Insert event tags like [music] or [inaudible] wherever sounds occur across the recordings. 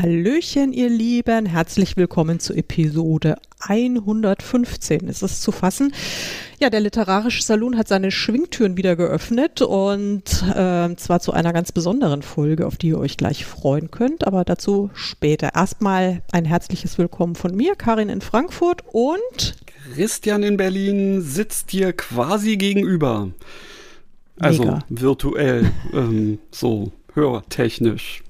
Hallöchen, ihr Lieben, herzlich willkommen zu Episode 115. Ist es zu fassen? Ja, der Literarische Salon hat seine Schwingtüren wieder geöffnet und äh, zwar zu einer ganz besonderen Folge, auf die ihr euch gleich freuen könnt, aber dazu später. Erstmal ein herzliches Willkommen von mir, Karin in Frankfurt und Christian in Berlin sitzt dir quasi gegenüber. Also Mega. virtuell, ähm, so hörtechnisch.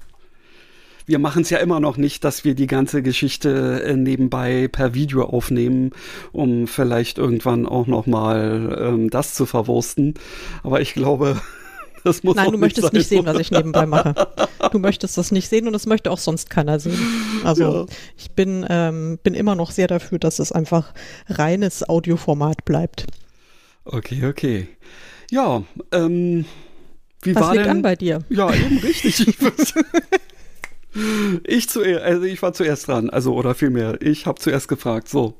Wir machen es ja immer noch nicht, dass wir die ganze Geschichte äh, nebenbei per Video aufnehmen, um vielleicht irgendwann auch noch mal ähm, das zu verwursten. Aber ich glaube, [laughs] das muss Nein, auch du möchtest sein, nicht sehen, was ich nebenbei mache. Du möchtest das nicht sehen und das möchte auch sonst keiner sehen. Also Ja. ich bin, ähm, bin immer noch sehr dafür, dass es einfach reines Audioformat bleibt. Okay, okay. Ja, ähm, wie Was war liegt denn? an bei dir? Ja, eben richtig. [laughs] [laughs] Ich, zuerst, also ich war zuerst dran, also oder vielmehr, ich habe zuerst gefragt. So,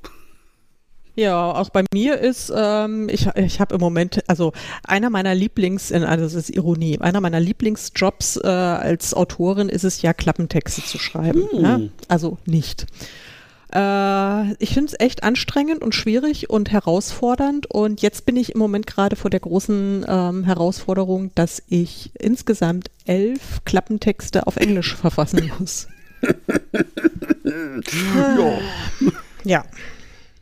Ja, auch bei mir ist, ähm, ich, ich habe im Moment, also einer meiner Lieblings, also das ist Ironie, einer meiner Lieblingsjobs äh, als Autorin ist es ja, Klappentexte zu schreiben. Hm. Ja? Also nicht. Äh, ich finde es echt anstrengend und schwierig und herausfordernd und jetzt bin ich im Moment gerade vor der großen ähm, Herausforderung, dass ich insgesamt elf Klappentexte auf Englisch verfassen muss. [laughs] ja, Ja,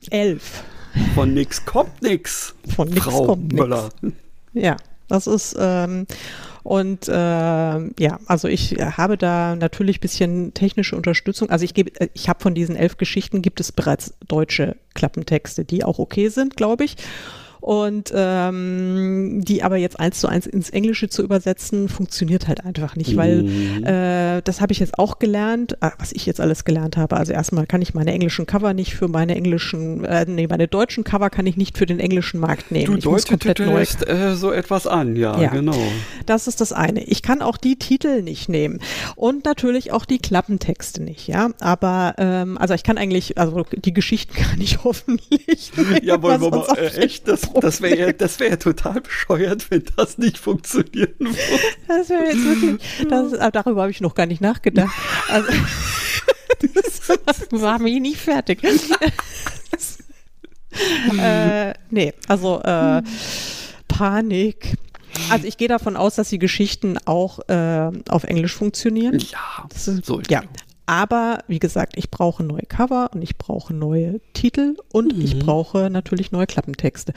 elf. von nix kommt nix. Von nix Frau kommt nix. Müller. Ja, das ist ähm, und ähm, ja, also ich habe da natürlich bisschen technische Unterstützung. Also ich gebe, äh, ich habe von diesen elf Geschichten gibt es bereits deutsche Klappentexte, die auch okay sind, glaube ich. Und ähm, die aber jetzt eins zu eins ins Englische zu übersetzen, funktioniert halt einfach nicht, weil Mhm. äh, das habe ich jetzt auch gelernt, äh, was ich jetzt alles gelernt habe. Also erstmal kann ich meine englischen Cover nicht für meine englischen, äh, nee, meine deutschen Cover kann ich nicht für den englischen Markt nehmen. Du ich muss komplett neu deutest äh, so etwas an, ja, Ja. genau. das ist das eine. Ich kann auch die Titel nicht nehmen und natürlich auch die Klappentexte nicht, ja. Aber ähm, also ich kann eigentlich, also die Geschichten [laughs] kann ich hoffentlich. Ja, wollen wir mal, äh, auch echt, das, [laughs] das wäre ja, das wär ja total bescheuert, wenn das nicht funktionieren würde. Das wäre jetzt wirklich, das, äh, darüber habe ich noch gar nicht nachgedacht. Also, das [laughs] [laughs] war mir nicht fertig. äh, nee, also äh, Panik. Also ich gehe davon aus, dass die Geschichten auch äh, auf Englisch funktionieren. Ja, Das ist, so ja. Aber wie gesagt, ich brauche neue Cover und ich brauche neue Titel und ich brauche natürlich neue Klappentexte.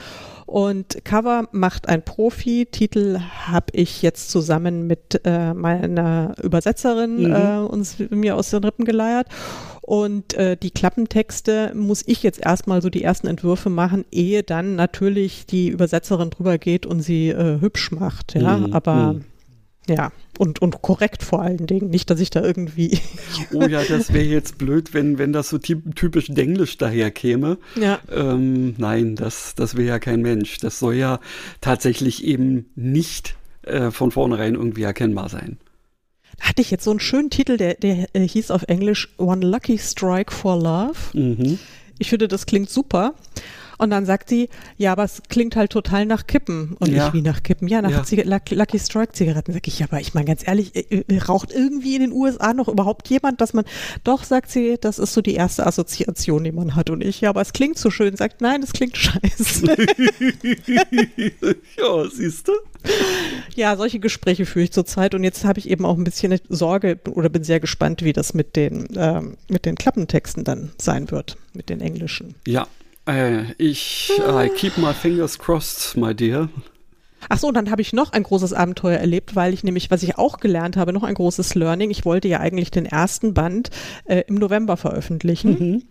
Und Cover macht ein Profi. Titel habe ich jetzt zusammen mit äh, meiner Übersetzerin Mhm. äh, uns mir aus den Rippen geleiert. Und äh, die Klappentexte muss ich jetzt erstmal so die ersten Entwürfe machen, ehe dann natürlich die Übersetzerin drüber geht und sie äh, hübsch macht. Ja, Mhm. aber Mhm. Ja, und, und korrekt vor allen Dingen. Nicht, dass ich da irgendwie. [laughs] Oh ja, das wäre jetzt blöd, wenn, wenn das so typ, typisch Denglisch daherkäme. ja. Ähm, nein, das, das wäre ja kein Mensch. Das soll ja tatsächlich eben nicht äh, von vornherein irgendwie erkennbar sein. Da hatte ich jetzt so einen schönen Titel, der, der äh, hieß auf Englisch One Lucky Strike for Love. Mhm. Ich finde, das klingt super. Und dann sagt sie, ja, aber es klingt halt total nach Kippen. Und Ja. ich, wie nach Kippen? Ja, nach Ja. Lucky, Lucky Strike Zigaretten. Sag ich, ja, aber ich meine ganz ehrlich, äh, äh, raucht irgendwie in den USA noch überhaupt jemand, dass man, doch, sagt sie, das ist so die erste Assoziation, die man hat. Und ich, ja, aber es klingt so schön. Sagt, nein, es klingt scheiße. [laughs] ja, siehst du? Ja, solche Gespräche führe ich zurzeit und jetzt habe ich eben auch ein bisschen Sorge oder bin sehr gespannt, wie das mit den, ähm, mit den Klappentexten dann sein wird, mit den englischen. Ja, äh, ich I keep my fingers crossed, my dear. Ach so, und dann habe ich noch ein großes Abenteuer erlebt, weil ich nämlich, was ich auch gelernt habe, noch ein großes Learning. Ich wollte ja eigentlich den ersten Band äh, im November veröffentlichen.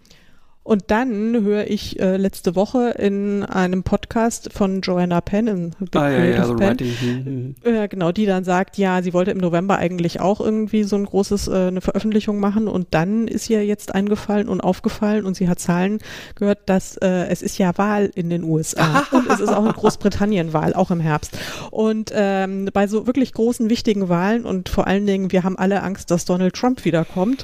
Und dann höre ich äh, letzte Woche in einem Podcast von Joanna Penn, in Big Ah, ja, ja, Penn, äh, genau, die dann sagt, ja, sie wollte im November eigentlich auch irgendwie so ein großes, äh, eine Veröffentlichung machen. Und dann ist ihr jetzt eingefallen und aufgefallen und sie hat Zahlen gehört, dass äh, es ist ja Wahl in den USA [laughs] und es ist auch in Großbritannien Wahl, auch im Herbst. Und ähm, bei so wirklich großen, wichtigen Wahlen und vor allen Dingen, wir haben alle Angst, dass Donald Trump wiederkommt,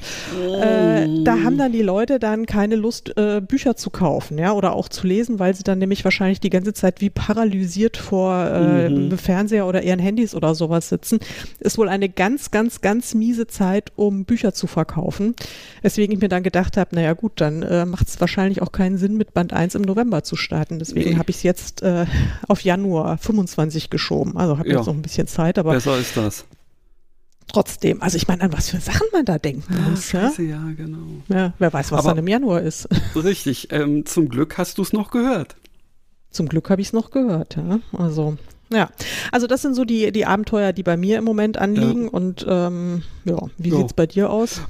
äh, da haben dann die Leute dann keine Lust, äh, Bücher zu kaufen, ja, oder auch zu lesen, weil sie dann nämlich wahrscheinlich die ganze Zeit wie paralysiert vor äh, Mhm. Fernseher oder ihren Handys oder sowas sitzen. Ist wohl eine ganz, ganz, ganz miese Zeit, um Bücher zu verkaufen. Weswegen ich mir dann gedacht habe, naja gut, dann äh, macht es wahrscheinlich auch keinen Sinn, mit Band 1 im November zu starten. Deswegen Nee. habe ich es jetzt äh, auf Januar 25 geschoben. Also habe Ja. jetzt noch ein bisschen Zeit, aber Besser ist das. Trotzdem, also ich meine, an was für Sachen man da denken muss. Ja? Scheiße, ja, genau. Ja, wer weiß, was Aber- dann im Januar ist. [laughs] Richtig. Ähm, zum Glück hast du es noch gehört. Zum Glück habe ich es noch gehört. Ja? Also, ja. Also das sind so die, die Abenteuer, die bei mir im Moment anliegen. Und ähm, ja, wie Ja. sieht's bei dir aus?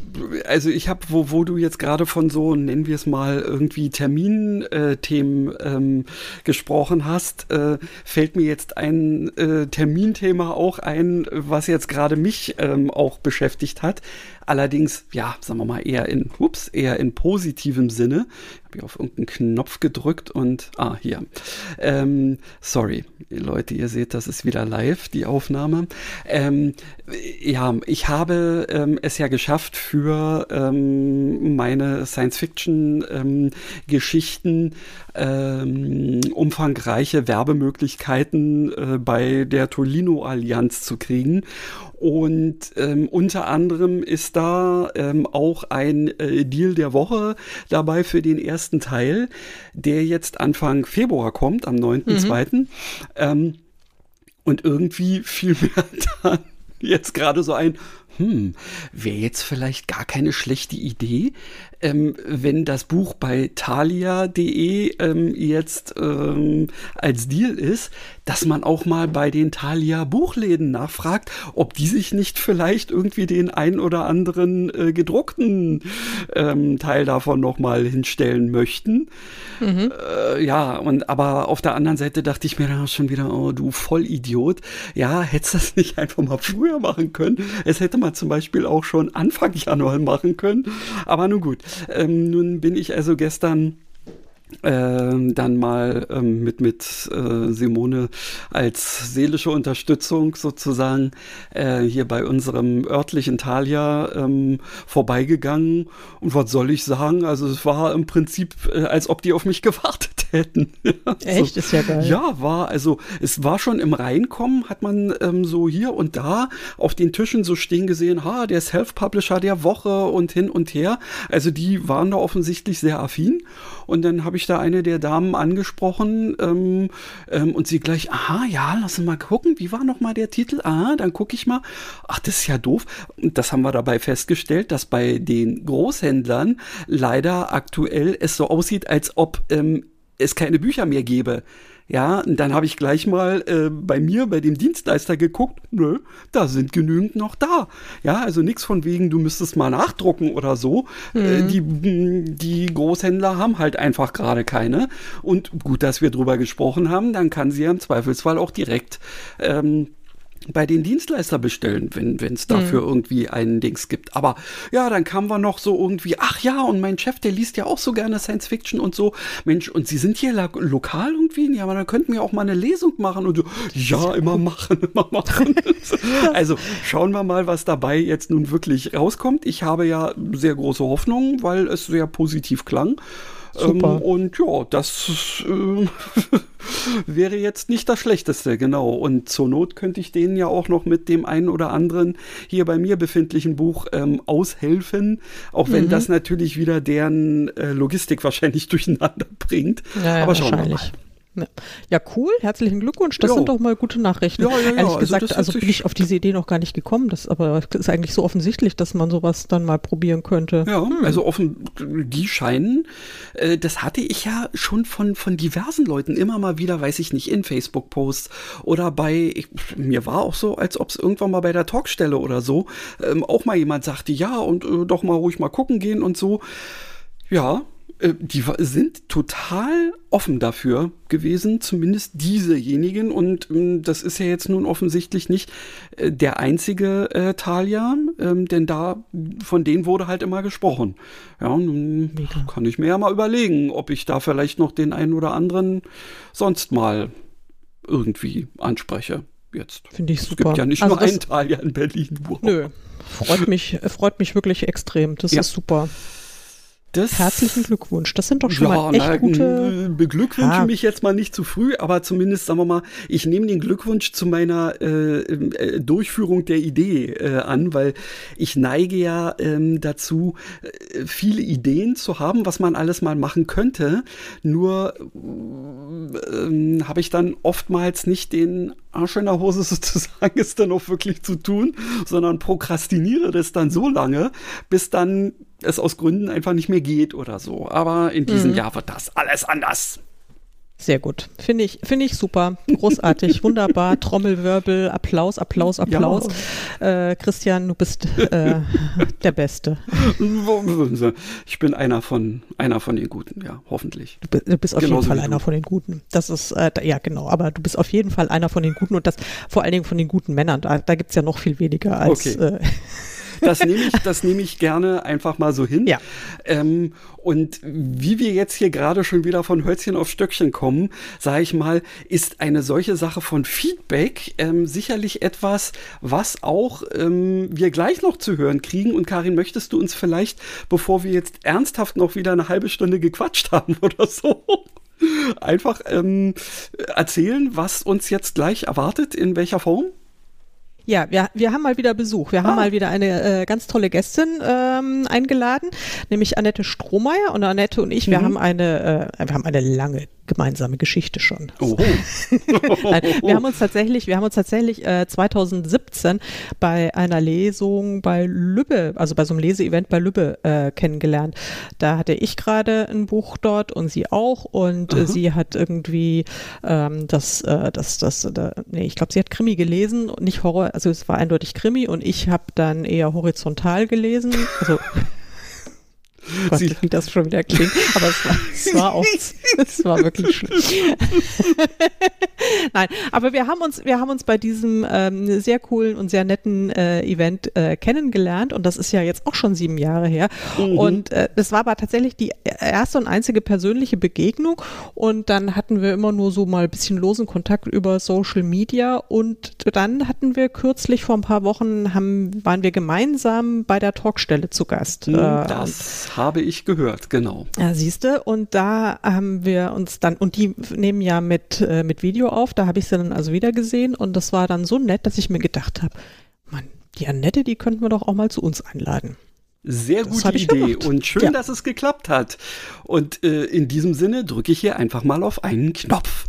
Also ich habe, wo, wo du jetzt gerade von so, nennen wir es mal, irgendwie Terminthemen ähm, gesprochen hast, äh, fällt mir jetzt ein äh, Terminthema auch ein, was jetzt gerade mich ähm, auch beschäftigt hat. Allerdings, ja, sagen wir mal, eher in, ups, eher in positivem Sinne. Habe ich auf irgendeinen Knopf gedrückt und, ah, hier. Ähm, sorry, Leute, ihr seht, das ist wieder live, die Aufnahme. Ähm, ja, ich habe ähm, es ja geschafft für ähm, meine Science-Fiction-Geschichten ähm, umfangreiche Werbemöglichkeiten äh, bei der Tolino-Allianz zu kriegen. Und ähm, unter anderem ist da ähm, auch ein äh, Deal der Woche dabei für den ersten Teil, der jetzt Anfang Februar kommt, am 9.2. Ähm, und irgendwie fiel [laughs] mir dann jetzt gerade so ein, hm, wäre jetzt vielleicht gar keine schlechte Idee, ähm, wenn das Buch bei thalia.de ähm, jetzt ähm, als Deal ist, dass man auch mal bei den Thalia Buchläden nachfragt, ob die sich nicht vielleicht irgendwie den ein oder anderen äh, gedruckten ähm, Teil davon nochmal hinstellen möchten. Äh, ja, und aber auf der anderen Seite dachte ich mir dann auch schon wieder, oh du Vollidiot, ja, hättest das nicht einfach mal früher machen können. Es hätte man zum Beispiel auch schon Anfang Januar machen können. Aber nun gut, ähm, nun bin ich also gestern ähm, dann mal ähm, mit, mit äh, Simone als seelische Unterstützung sozusagen äh, hier bei unserem örtlichen Thalia ähm, vorbeigegangen. Und was soll ich sagen? Also es war im Prinzip, äh, als ob die auf mich gewartet [laughs] hätten. Echt? Ist ja geil. Ja, war, also es war schon im Reinkommen, hat man ähm, so hier und da auf den Tischen so stehen gesehen, ha, der Self-Publisher der Woche und hin und her. Also die waren da offensichtlich sehr affin. Und dann habe ich da eine der Damen angesprochen ähm, ähm, und sie gleich, aha, ja, lass uns mal gucken, wie war noch mal der Titel? Ah, dann gucke ich mal. Ach, das ist ja doof. Und das haben wir dabei festgestellt, dass bei den Großhändlern leider aktuell es so aussieht, als ob ähm, es keine Bücher mehr gäbe. Ja, und dann habe ich gleich mal äh, bei mir, bei dem Dienstleister geguckt, nö, da sind genügend noch da. Ja, also nichts von wegen, du müsstest mal nachdrucken oder so. Äh, die, die Großhändler haben halt einfach gerade keine. Und gut, dass wir drüber gesprochen haben, dann kann sie ja im Zweifelsfall auch direkt ähm, bei den Dienstleister bestellen, wenn es dafür irgendwie einen Dings gibt. Aber ja, dann kamen wir noch so irgendwie, ach ja, und mein Chef, der liest ja auch so gerne Science Fiction und so. Mensch, und Sie sind hier la- lokal irgendwie? Ja, aber dann könnten wir auch mal eine Lesung machen. Und so, ja, immer machen, immer machen. [laughs] also schauen wir mal, was dabei jetzt nun wirklich rauskommt. Ich habe ja sehr große Hoffnungen, weil es sehr positiv klang. Super. Ähm, und ja, das äh, [laughs] wäre jetzt nicht das Schlechteste, genau. Und zur Not könnte ich denen ja auch noch mit dem einen oder anderen hier bei mir befindlichen Buch ähm, aushelfen, auch Mhm. wenn das natürlich wieder deren äh, Logistik wahrscheinlich [laughs] durcheinander bringt. Ja, ja, Aber schauen wir mal. Ja. cool. Herzlichen Glückwunsch. Das Jo. sind doch mal gute Nachrichten. Ja, ja, ja. Ehrlich Also gesagt, also, bin ich auf diese Idee noch gar nicht gekommen. Das aber ist eigentlich so offensichtlich, dass man sowas dann mal probieren könnte. Ja, also offen, die scheinen, äh, das hatte ich ja schon von, von diversen Leuten immer mal wieder, weiß ich nicht, in Facebook-Posts oder bei, ich, mir war auch so, als ob es irgendwann mal bei der Talkstelle oder so, ähm, auch mal jemand sagte, ja, und äh, doch mal ruhig mal gucken gehen und so. Ja, die sind total offen dafür gewesen, zumindest diesejenigen. Und ähm, das ist ja jetzt nun offensichtlich nicht äh, der einzige äh, Talia, ähm, denn da von denen wurde halt immer gesprochen. Ja, nun Mega. kann ich mir ja mal überlegen, ob ich da vielleicht noch den einen oder anderen sonst mal irgendwie anspreche. Jetzt. Finde ich super. Es gibt ja nicht also nur einen Talia in Berlin. Wow. Nö, freut mich, freut mich wirklich extrem. Das ja. ist super. Das, Herzlichen Glückwunsch. Das sind doch schon ja, mal echt na, gute. Beglückwünsche ah. mich jetzt mal nicht zu früh, aber zumindest sagen wir mal, ich nehme den Glückwunsch zu meiner äh, äh, Durchführung der Idee äh, an, weil ich neige ja ähm, dazu, äh, viele Ideen zu haben, was man alles mal machen könnte. Nur ähm, habe ich dann oftmals nicht den Arsch in der Hose [laughs] sozusagen, es dann auch wirklich zu tun, sondern prokrastiniere das dann so lange, bis dann es aus Gründen einfach nicht mehr geht oder so. Aber in diesem mhm. Jahr wird das alles anders. Sehr gut. Finde ich, finde ich super. Großartig, [laughs] wunderbar. Trommelwirbel, Applaus, Applaus, Applaus. Ja. Äh, Christian, du bist äh, der Beste. Ich bin einer von, einer von den Guten, ja, hoffentlich. Du, du bist auf Genauso jeden Fall einer von den Guten. Das ist, äh, ja, genau. Aber du bist auf jeden Fall einer von den Guten und das vor allen Dingen von den guten Männern. Da, da gibt es ja noch viel weniger als. Okay. Das nehme ich, das nehme ich gerne einfach mal so hin. Ja. Ähm, und wie wir jetzt hier gerade schon wieder von Hölzchen auf Stöckchen kommen, sage ich mal, ist eine solche Sache von Feedback ähm, sicherlich etwas, was auch ähm, wir gleich noch zu hören kriegen. Und Karin, möchtest du uns vielleicht, bevor wir jetzt ernsthaft noch wieder eine halbe Stunde gequatscht haben [laughs] oder so, einfach ähm, erzählen, was uns jetzt gleich erwartet, in welcher Form? Ja, wir, wir haben mal wieder Besuch. Wir ah. haben mal wieder eine äh, ganz tolle Gästin ähm, eingeladen, nämlich Annette Strohmeier. Und Annette und ich, mhm. wir haben eine, äh, wir haben eine lange gemeinsame Geschichte schon. Oh. [laughs] Nein, wir haben uns tatsächlich, wir haben uns tatsächlich äh, 2017 bei einer Lesung bei Lübbe, also bei so einem Leseevent bei Lübbe äh, kennengelernt. Da hatte ich gerade ein Buch dort und sie auch und äh, sie hat irgendwie ähm, das, äh, das, das, äh, nee, ich glaube, sie hat Krimi gelesen und nicht Horror, also es war eindeutig Krimi und ich habe dann eher horizontal gelesen, also Gott, Sie wie das schon wieder klingt. Aber es war, es war auch, [laughs] es war wirklich schlimm. [laughs] Nein, aber wir haben uns, wir haben uns bei diesem ähm, sehr coolen und sehr netten äh, Event äh, kennengelernt und das ist ja jetzt auch schon sieben Jahre her. Mhm. Und äh, das war aber tatsächlich die erste und einzige persönliche Begegnung und dann hatten wir immer nur so mal ein bisschen losen Kontakt über Social Media und dann hatten wir kürzlich vor ein paar Wochen haben, waren wir gemeinsam bei der Talkstelle zu Gast. Mhm, das habe ich gehört, genau. Ja, siehste, und da haben wir uns dann, und die nehmen ja mit, äh, mit Video auf, da habe ich sie dann also wieder gesehen und das war dann so nett, dass ich mir gedacht habe, Mann, die Annette, die könnten wir doch auch mal zu uns einladen. Sehr gute Idee gemacht. und schön, ja. dass es geklappt hat. Und äh, in diesem Sinne drücke ich hier einfach mal auf einen Knopf.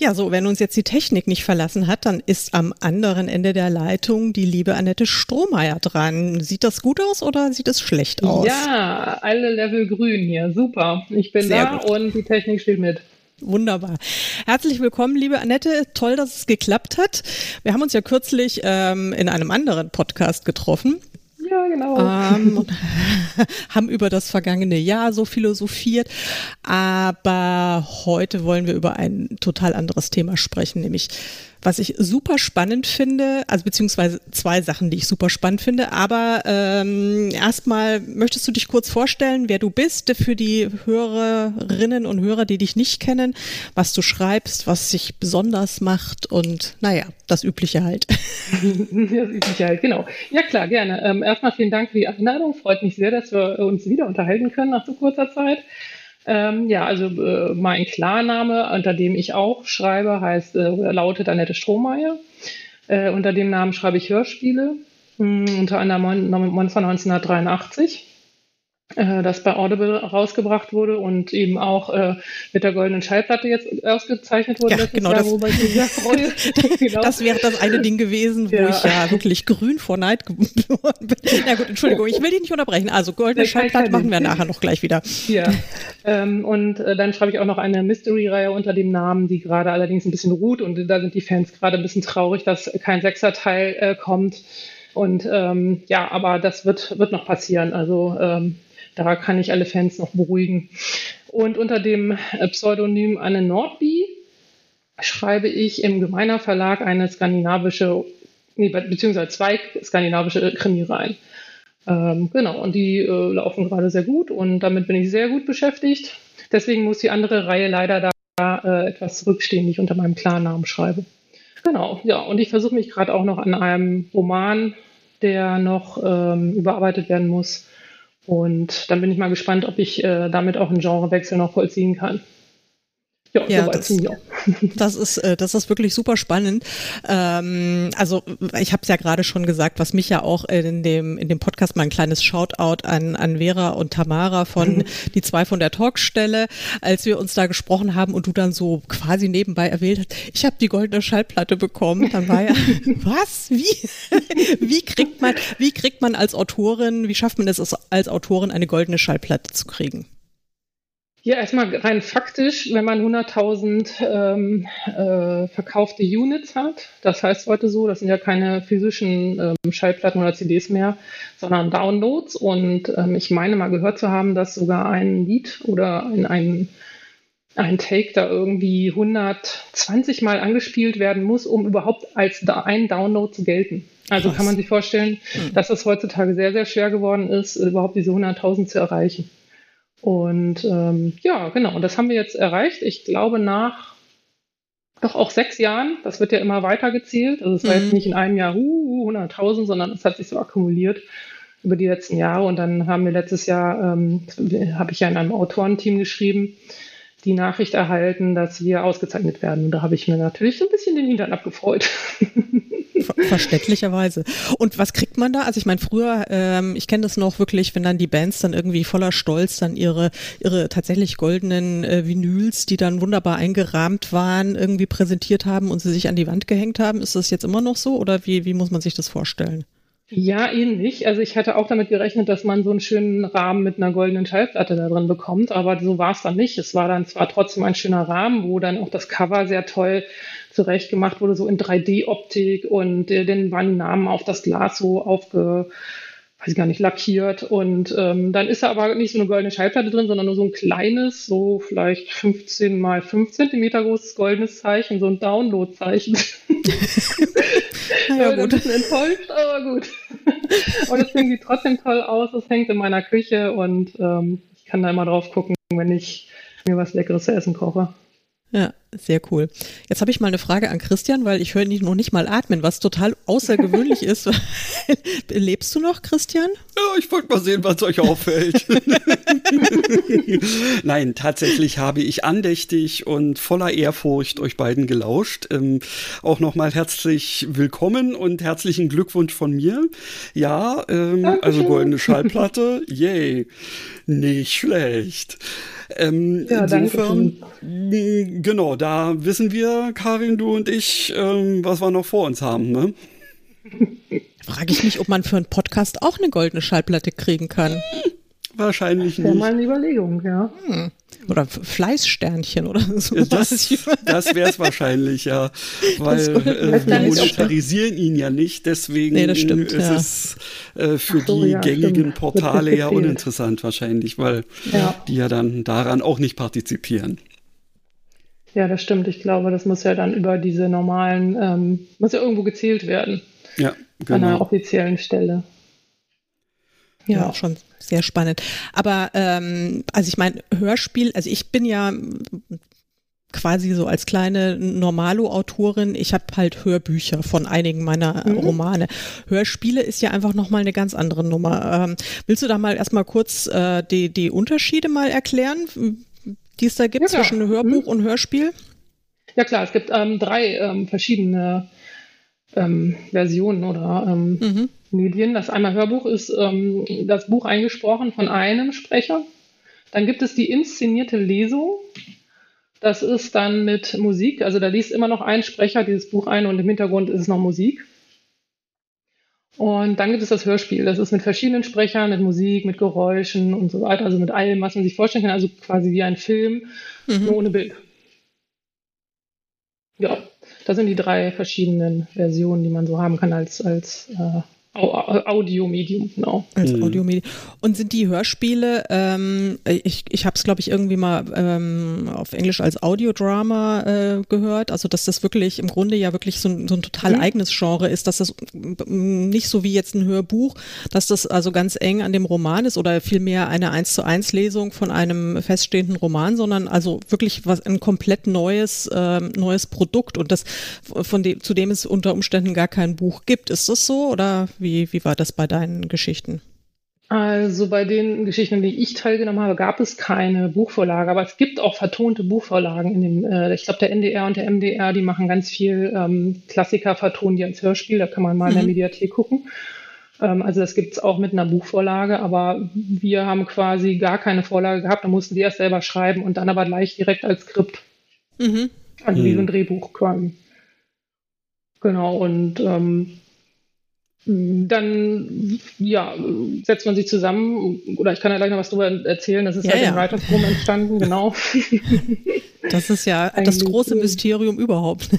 Ja, so, wenn uns jetzt die Technik nicht verlassen hat, dann ist am anderen Ende der Leitung die liebe Annette Strohmeier dran. Sieht das gut aus oder sieht es schlecht aus? Ja, alle Level grün hier. Super. Ich bin Sehr da gut. und die Technik steht mit. Wunderbar. Herzlich willkommen, liebe Annette. Toll, dass es geklappt hat. Wir haben uns ja kürzlich ähm, in einem anderen Podcast getroffen. Ja, genau. Ähm, [laughs] [laughs] haben über das vergangene Jahr so philosophiert. Aber heute wollen wir über ein total anderes Thema sprechen, nämlich was ich super spannend finde, also beziehungsweise zwei Sachen, die ich super spannend finde. Aber ähm, erstmal möchtest du dich kurz vorstellen, wer du bist, für die Hörerinnen und Hörer, die dich nicht kennen, was du schreibst, was sich besonders macht und naja, das Übliche halt. [laughs] das Übliche halt, genau. Ja klar, gerne. Ähm, erstmal vielen Dank für die Einladung. Freut mich sehr, dass wir uns wieder unterhalten können nach so kurzer Zeit. Ähm, ja, also äh, mein Klarname, unter dem ich auch schreibe, heißt äh, lautet Annette Strohmeier. Äh, unter dem Namen schreibe ich Hörspiele, mh, hm, unter anderem Mon von 1983. äh, das bei Audible rausgebracht wurde und eben auch äh, mit der goldenen Schallplatte jetzt ausgezeichnet wurde. Ja, genau, Jahr, das, ich mich sehr freue. [laughs] genau. das wäre das eine Ding gewesen, wo ja. ich ja wirklich grün vor Neid [laughs] geworden bin. Na gut, Entschuldigung, ich will dich nicht unterbrechen. Also goldene Schallplatte machen wir nachher noch gleich wieder. Ja, ähm, und äh, dann schreibe ich auch noch eine Mystery-Reihe unter dem Namen, die gerade allerdings ein bisschen ruht und da sind die Fans gerade ein bisschen traurig, dass kein Sechser-Teil äh, kommt. Und ähm, ja, aber das wird, wird noch passieren. Also ähm, da kann ich alle Fans noch beruhigen. Und unter dem äh, Pseudonym Anne Nordby schreibe ich im Gemeiner Verlag eine skandinavische, nee, beziehungsweise zwei skandinavische Krimireihen. Ähm, genau, und die äh, laufen gerade sehr gut und damit bin ich sehr gut beschäftigt. Deswegen muss die andere Reihe leider da äh, etwas zurückstehen, die ich unter meinem Klarnamen schreibe. Genau, ja, und ich versuche mich gerade auch noch an einem Roman, der noch ähm, überarbeitet werden muss, und dann bin ich mal gespannt, ob ich äh, damit auch einen Genrewechsel noch vollziehen kann. Ja, ja das, das, ist äh, das ist wirklich super spannend. Ähm, also ich habe es ja gerade schon gesagt, was mich ja auch in dem in dem Podcast mal ein kleines Shoutout an an Vera und Tamara von mhm. die zwei von der Talkstelle, als wir uns da gesprochen haben und du dann so quasi nebenbei erwähnt hast, ich habe die goldene Schallplatte bekommen. Dann war ja [laughs] was wie wie kriegt man wie kriegt man als Autorin wie schafft man es als Autorin eine goldene Schallplatte zu kriegen? Ja, erstmal rein faktisch, wenn man 100.000 ähm, äh, verkaufte Units hat, das heißt heute so, das sind ja keine physischen ähm, Schallplatten oder CDs mehr, sondern Downloads. Und ähm, ich meine mal gehört zu haben, dass sogar ein Lied oder in ein, ein Take da irgendwie 120 Mal angespielt werden muss, um überhaupt als ein Download zu gelten. Also Krass. kann man sich vorstellen, hm. dass es heutzutage sehr, sehr schwer geworden ist, überhaupt diese 100.000 zu erreichen. Und ähm, ja, genau, und das haben wir jetzt erreicht. Ich glaube, nach doch auch sechs Jahren, das wird ja immer weiter gezählt. Also es war mhm. jetzt nicht in einem Jahr uh, 100.000, sondern es hat sich so akkumuliert über die letzten Jahre. Und dann haben wir letztes Jahr, ähm, habe ich ja in einem Autorenteam geschrieben, die Nachricht erhalten, dass wir ausgezeichnet werden. Und da habe ich mir natürlich so ein bisschen den Hintern abgefreut. [laughs] Verständlicherweise. Und was kriegt man da? Also ich meine, früher, ähm, ich kenne das noch wirklich, wenn dann die Bands dann irgendwie voller Stolz dann ihre, ihre tatsächlich goldenen äh, Vinyls, die dann wunderbar eingerahmt waren, irgendwie präsentiert haben und sie sich an die Wand gehängt haben. Ist das jetzt immer noch so oder wie, wie muss man sich das vorstellen? Ja, ähnlich. Also ich hatte auch damit gerechnet, dass man so einen schönen Rahmen mit einer goldenen Schallplatte da drin bekommt, aber so war es dann nicht. Es war dann zwar trotzdem ein schöner Rahmen, wo dann auch das Cover sehr toll zurecht gemacht wurde, so in 3D-Optik und äh, dann waren die Namen auf das Glas so aufge weiß ich gar nicht, lackiert. Und ähm, dann ist da aber nicht so eine goldene Schallplatte drin, sondern nur so ein kleines, so vielleicht 15 mal 5 Zentimeter großes goldenes Zeichen, so ein Download-Zeichen. [laughs] ja, gut. Ein bisschen enttäuscht, aber gut. und es sieht trotzdem toll aus. Es hängt in meiner Küche und ähm, ich kann da immer drauf gucken, wenn ich mir was Leckeres zu essen koche. Ja, sehr cool. Jetzt habe ich mal eine Frage an Christian, weil ich höre ihn noch nicht mal atmen, was total außergewöhnlich ist. [laughs] Lebst du noch, Christian? Ja, ich wollte mal sehen, was euch auffällt. [laughs] Nein, tatsächlich habe ich andächtig und voller Ehrfurcht euch beiden gelauscht. Ähm, auch nochmal herzlich willkommen und herzlichen Glückwunsch von mir. Ja, ähm, also goldene Schallplatte, yay, nicht schlecht. Ähm, ja, insofern, danke. genau, da wissen wir, Karin, du und ich, ähm, was wir noch vor uns haben, ne? [laughs] Frage ich mich, ob man für einen Podcast auch eine goldene Schallplatte kriegen kann. Wahrscheinlich nicht. Das wäre mal eine Überlegung, ja. Hm. Oder Fleißsternchen oder [laughs] so. Das, das wäre es wahrscheinlich, ja. Weil äh, wir monetarisieren ihn ja nicht, deswegen nee, stimmt, ist ja. es äh, für so, die ja, gängigen stimmt. Portale ja uninteressant wahrscheinlich, weil ja. die ja dann daran auch nicht partizipieren. Ja, das stimmt. Ich glaube, das muss ja dann über diese normalen, ähm, muss ja irgendwo gezählt werden. Ja, genau. An einer offiziellen Stelle. Ja, ja, schon sehr spannend. Aber ähm, also ich meine, Hörspiel, also ich bin ja quasi so als kleine Normalo-Autorin, ich habe halt Hörbücher von einigen meiner mhm. Romane. Hörspiele ist ja einfach nochmal eine ganz andere Nummer. Ähm, willst du da mal erstmal kurz äh, die, die Unterschiede mal erklären, die es da gibt ja, zwischen Hörbuch mhm. und Hörspiel? Ja klar, es gibt ähm, drei ähm, verschiedene ähm, Versionen oder ähm, mhm. Medien. Das einmal Hörbuch ist ähm, das Buch eingesprochen von einem Sprecher. Dann gibt es die inszenierte Lesung. Das ist dann mit Musik. Also da liest immer noch ein Sprecher dieses Buch ein und im Hintergrund ist es noch Musik. Und dann gibt es das Hörspiel. Das ist mit verschiedenen Sprechern, mit Musik, mit Geräuschen und so weiter. Also mit allem, was man sich vorstellen kann. Also quasi wie ein Film, mhm. nur ohne Bild. Ja, das sind die drei verschiedenen Versionen, die man so haben kann als, als äh, Audiomedium, genau. Als mhm. Audiomedium. Und sind die Hörspiele, ähm, ich, ich habe es, glaube ich, irgendwie mal ähm, auf Englisch als Audiodrama äh, gehört, also dass das wirklich im Grunde ja wirklich so ein, so ein total mhm. eigenes Genre ist, dass das nicht so wie jetzt ein Hörbuch, dass das also ganz eng an dem Roman ist oder vielmehr eine eins zu eins Lesung von einem feststehenden Roman, sondern also wirklich was ein komplett neues, äh, neues Produkt und das von dem, zu dem es unter Umständen gar kein Buch gibt. Ist das so oder wie, wie war das bei deinen Geschichten? Also bei den Geschichten, in denen ich teilgenommen habe, gab es keine Buchvorlage, aber es gibt auch vertonte Buchvorlagen in dem, äh, ich glaube der NDR und der MDR, die machen ganz viel ähm, Klassiker vertonen die als Hörspiel, da kann man mal mhm. in der mhm. Mediathek gucken. Ähm, also das gibt es auch mit einer Buchvorlage, aber wir haben quasi gar keine Vorlage gehabt, da mussten wir erst selber schreiben und dann aber gleich direkt als Skript. Mhm. Also mhm. wie so ein. Drehbuch quasi. Genau, und ähm, dann ja, setzt man sich zusammen, oder ich kann ja gleich noch was darüber erzählen, das ist ja, halt ja. im Writers Room entstanden, genau. [laughs] Das ist ja das große Mysterium überhaupt. [laughs]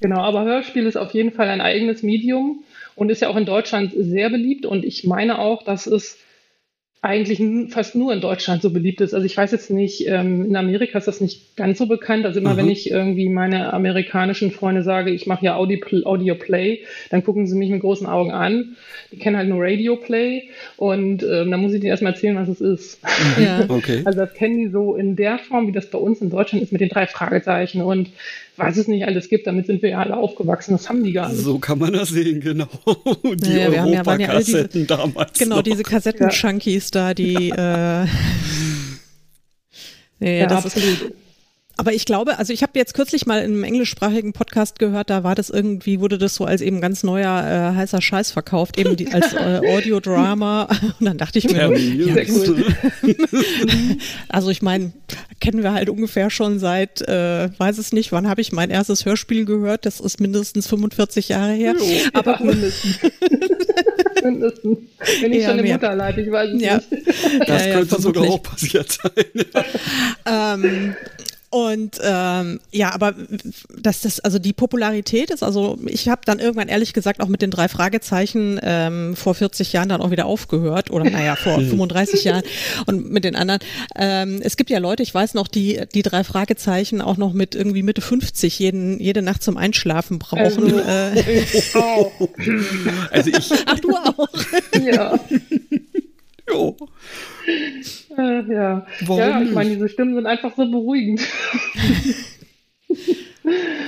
Genau, aber Hörspiel ist auf jeden Fall ein eigenes Medium und ist ja auch in Deutschland sehr beliebt und ich meine auch, dass es eigentlich fast nur in Deutschland so beliebt ist. Also ich weiß jetzt nicht, ähm, in Amerika ist das nicht ganz so bekannt. Also immer mhm. wenn ich irgendwie meine amerikanischen Freunde sage, ich mache ja Audio, Audio Play, dann gucken sie mich mit großen Augen an. Die kennen halt nur Radio Play und ähm, dann muss ich denen erstmal erzählen, was es ist. Ja. [laughs] okay. Also das kennen die so in der Form, wie das bei uns in Deutschland ist mit den drei Fragezeichen und was es nicht alles gibt, damit sind wir ja alle aufgewachsen, das haben die gar nicht. So kann man das sehen, genau. [laughs] Die ja, Europa-Kassetten ja damals. Genau, noch. diese Kassetten-Junkies da, die äh, [laughs] nee, ja, das absolut. Ist, aber ich glaube, also ich habe jetzt kürzlich mal in einem englischsprachigen Podcast gehört, da war das irgendwie, wurde das so als eben ganz neuer äh, heißer Scheiß verkauft, eben die, als äh, [laughs] Audiodrama. Und dann dachte ich mir, ja, gut. [laughs] also ich meine, kennen wir halt ungefähr schon seit, äh, weiß es nicht, wann habe ich mein erstes Hörspiel gehört? Das ist mindestens 45 Jahre her. Jo, aber ja, mindestens. [laughs] mindestens. Wenn ich ja, schon im Mutterleib, ich weiß es ja. nicht. Das ja, könnte sogar auch passiert sein. ähm, und ähm, ja, aber dass das, also die Popularität ist, also ich habe dann irgendwann ehrlich gesagt auch mit den drei Fragezeichen ähm, vor 40 Jahren dann auch wieder aufgehört oder naja, vor [laughs] 35 Jahren und mit den anderen. Ähm, es gibt ja Leute, ich weiß noch, die die drei Fragezeichen auch noch mit irgendwie Mitte 50 jeden, jede Nacht zum Einschlafen brauchen. Also, äh. [laughs] ich auch. Also ich. Ach, du auch. ja. [laughs] jo. Äh, ja. Warum ja, ich meine, diese Stimmen sind einfach so beruhigend. [laughs]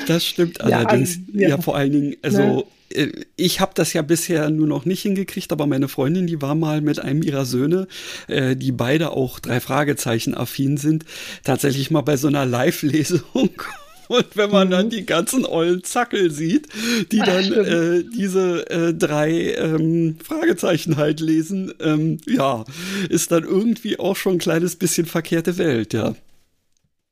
Das stimmt allerdings. Ja, also, ja. ja vor allen Dingen, also ne? Äh, ich habe das ja bisher nur noch nicht hingekriegt, aber meine Freundin, die war mal mit einem ihrer Söhne, äh, die beide auch drei Fragezeichen affin sind, tatsächlich mal bei so einer Live-Lesung und wenn man mhm. dann die ganzen ollen Zackel sieht, die dann äh, diese äh, drei ähm, Fragezeichen halt lesen, ähm, ja, ist dann irgendwie auch schon ein kleines bisschen verkehrte Welt, ja.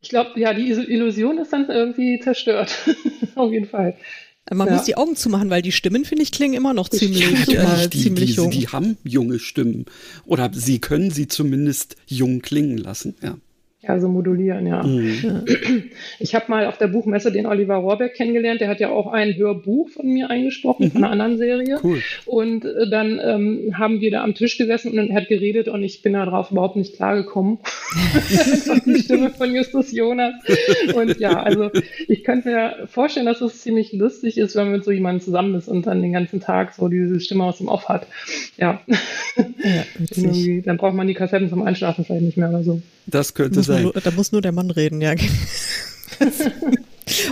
Ich glaube, ja, die Illusion ist dann irgendwie zerstört. [laughs] Auf jeden Fall. Man ja. muss die Augen zumachen, weil die Stimmen, finde ich, klingen immer noch ziemlich, äh, die, ziemlich die, jung. Die haben junge Stimmen. Oder sie können sie zumindest jung klingen lassen, ja. Also modulieren, ja. Mhm. [clears throat] Ich habe mal auf der Buchmesse den Oliver Rohrbeck kennengelernt. Der hat ja auch ein Hörbuch von mir eingesprochen, mhm. von einer anderen Serie. Cool. Und äh, dann ähm, haben wir da am Tisch gesessen und er hat geredet und ich bin darauf überhaupt nicht klargekommen. [laughs] [laughs] die Stimme von Justus Jonas. Und ja, also ich könnte mir vorstellen, dass es ziemlich lustig ist, wenn man mit so jemandem zusammen ist und dann den ganzen Tag so diese Stimme aus dem Off hat. Ja. ja [laughs] dann braucht man die Kassetten zum Einschlafen vielleicht nicht mehr oder so. Das könnte sein. Nur, da muss nur der Mann reden, ja. [laughs]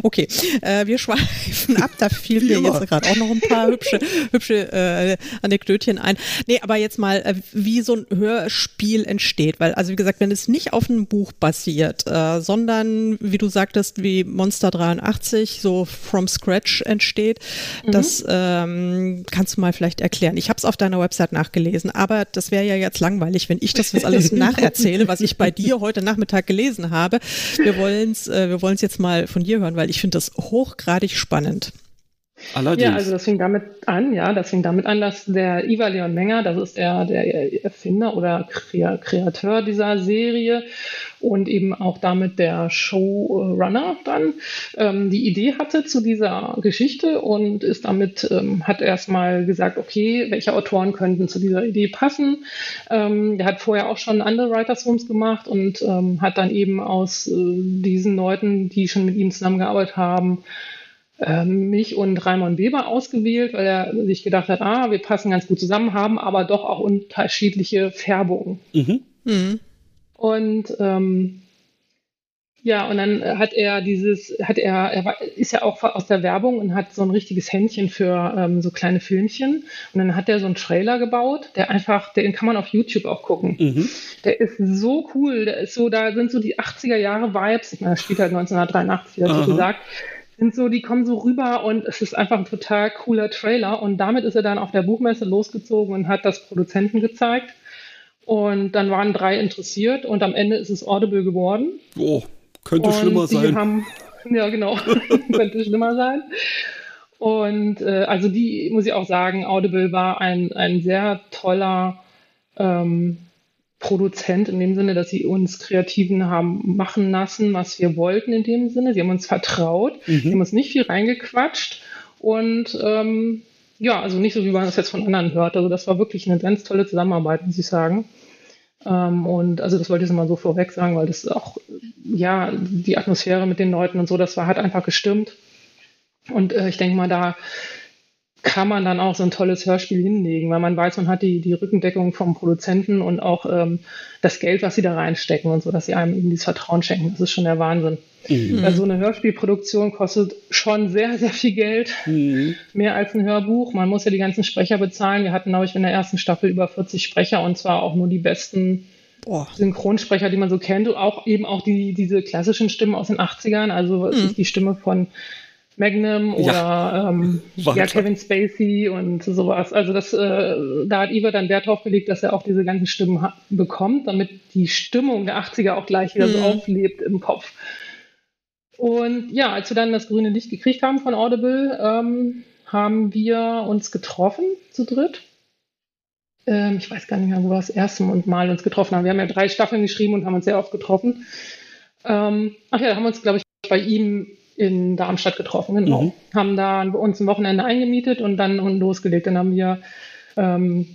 Okay, äh, wir schweifen ab. Da fiel mir jetzt gerade auch noch ein paar hübsche, hübsche äh, Anekdötchen ein. Nee, aber jetzt mal, äh, wie so ein Hörspiel entsteht. Weil, also wie gesagt, wenn es nicht auf einem Buch basiert, äh, sondern, wie du sagtest, wie Monster 83 so from scratch entsteht, mhm. das ähm, kannst du mal vielleicht erklären. Ich habe es auf deiner Website nachgelesen, aber das wäre ja jetzt langweilig, wenn ich das jetzt alles [laughs] nacherzähle, was ich bei dir heute Nachmittag gelesen habe. Wir wollen es äh, wir wollen's jetzt mal von dir hören, weil ich finde das hochgradig spannend. Allerdings. Ja, also das fing damit an, ja, das fing damit an, dass der Iva Leon Menger, das ist der, der Erfinder oder Kreateur dieser Serie und eben auch damit der Showrunner dann ähm, die Idee hatte zu dieser Geschichte und ist damit, ähm, hat erstmal gesagt, okay, welche Autoren könnten zu dieser Idee passen. Ähm, der hat vorher auch schon andere Writers Rooms gemacht und ähm, hat dann eben aus äh, diesen Leuten, die schon mit ihm zusammengearbeitet haben, mich und Raimon Weber ausgewählt, weil er sich gedacht hat, ah, wir passen ganz gut zusammen, haben aber doch auch unterschiedliche Färbungen. Mhm. Mhm. Und ähm, ja, und dann hat er dieses, hat er, er war, ist ja auch aus der Werbung und hat so ein richtiges Händchen für ähm, so kleine Filmchen. Und dann hat er so einen Trailer gebaut, der einfach, den kann man auf YouTube auch gucken. Mhm. Der ist so cool, der ist so, da sind so die 80er Jahre Vibes, ich meine, das spielt halt [laughs] 1983, wie er gesagt sind so, die kommen so rüber und es ist einfach ein total cooler Trailer. Und damit ist er dann auf der Buchmesse losgezogen und hat das Produzenten gezeigt. Und dann waren drei interessiert und am Ende ist es Audible geworden. Oh, könnte und schlimmer sein. Haben, ja, genau, [laughs] [laughs] könnte schlimmer sein. Und äh, also die, muss ich auch sagen, Audible war ein, ein sehr toller ähm, Produzent in dem Sinne, dass sie uns Kreativen haben machen lassen, was wir wollten in dem Sinne. Sie haben uns vertraut, mhm. sie haben uns nicht viel reingequatscht und ähm, ja, also nicht so, wie man das jetzt von anderen hört. Also das war wirklich eine ganz tolle Zusammenarbeit, muss ich sagen. Ähm, und also das wollte ich mal so vorweg sagen, weil das auch, ja, die Atmosphäre mit den Leuten und so, das war, hat einfach gestimmt. Und äh, ich denke mal, da kann man dann auch so ein tolles Hörspiel hinlegen, weil man weiß, man hat die, die Rückendeckung vom Produzenten und auch ähm, das Geld, was sie da reinstecken und so, dass sie einem eben dieses Vertrauen schenken. Das ist schon der Wahnsinn. Mhm. Also eine Hörspielproduktion kostet schon sehr, sehr viel Geld. Mhm. Mehr als ein Hörbuch. Man muss ja die ganzen Sprecher bezahlen. Wir hatten, glaube ich, in der ersten Staffel über 40 Sprecher und zwar auch nur die besten Boah. Synchronsprecher, die man so kennt, und auch eben auch die, diese klassischen Stimmen aus den 80ern, also mhm. die Stimme von Magnum oder ja, ähm, [laughs] ja Kevin Spacey und sowas. Also das, äh, da hat Iva dann Wert drauf gelegt, dass er auch diese ganzen Stimmen bekommt, damit die Stimmung der 80er auch gleich wieder mhm. so auflebt im Kopf. Und ja, als wir dann das grüne Licht gekriegt haben von Audible, ähm, haben wir uns getroffen zu dritt. Ähm, ich weiß gar nicht mehr, wo wir das erste Mal uns getroffen haben. Wir haben ja drei Staffeln geschrieben und haben uns sehr oft getroffen. Ähm, ach ja, da haben wir uns, glaube ich, bei ihm in Darmstadt getroffen, genau. Mhm. Haben da uns ein Wochenende eingemietet und dann losgelegt. Dann haben wir, ähm,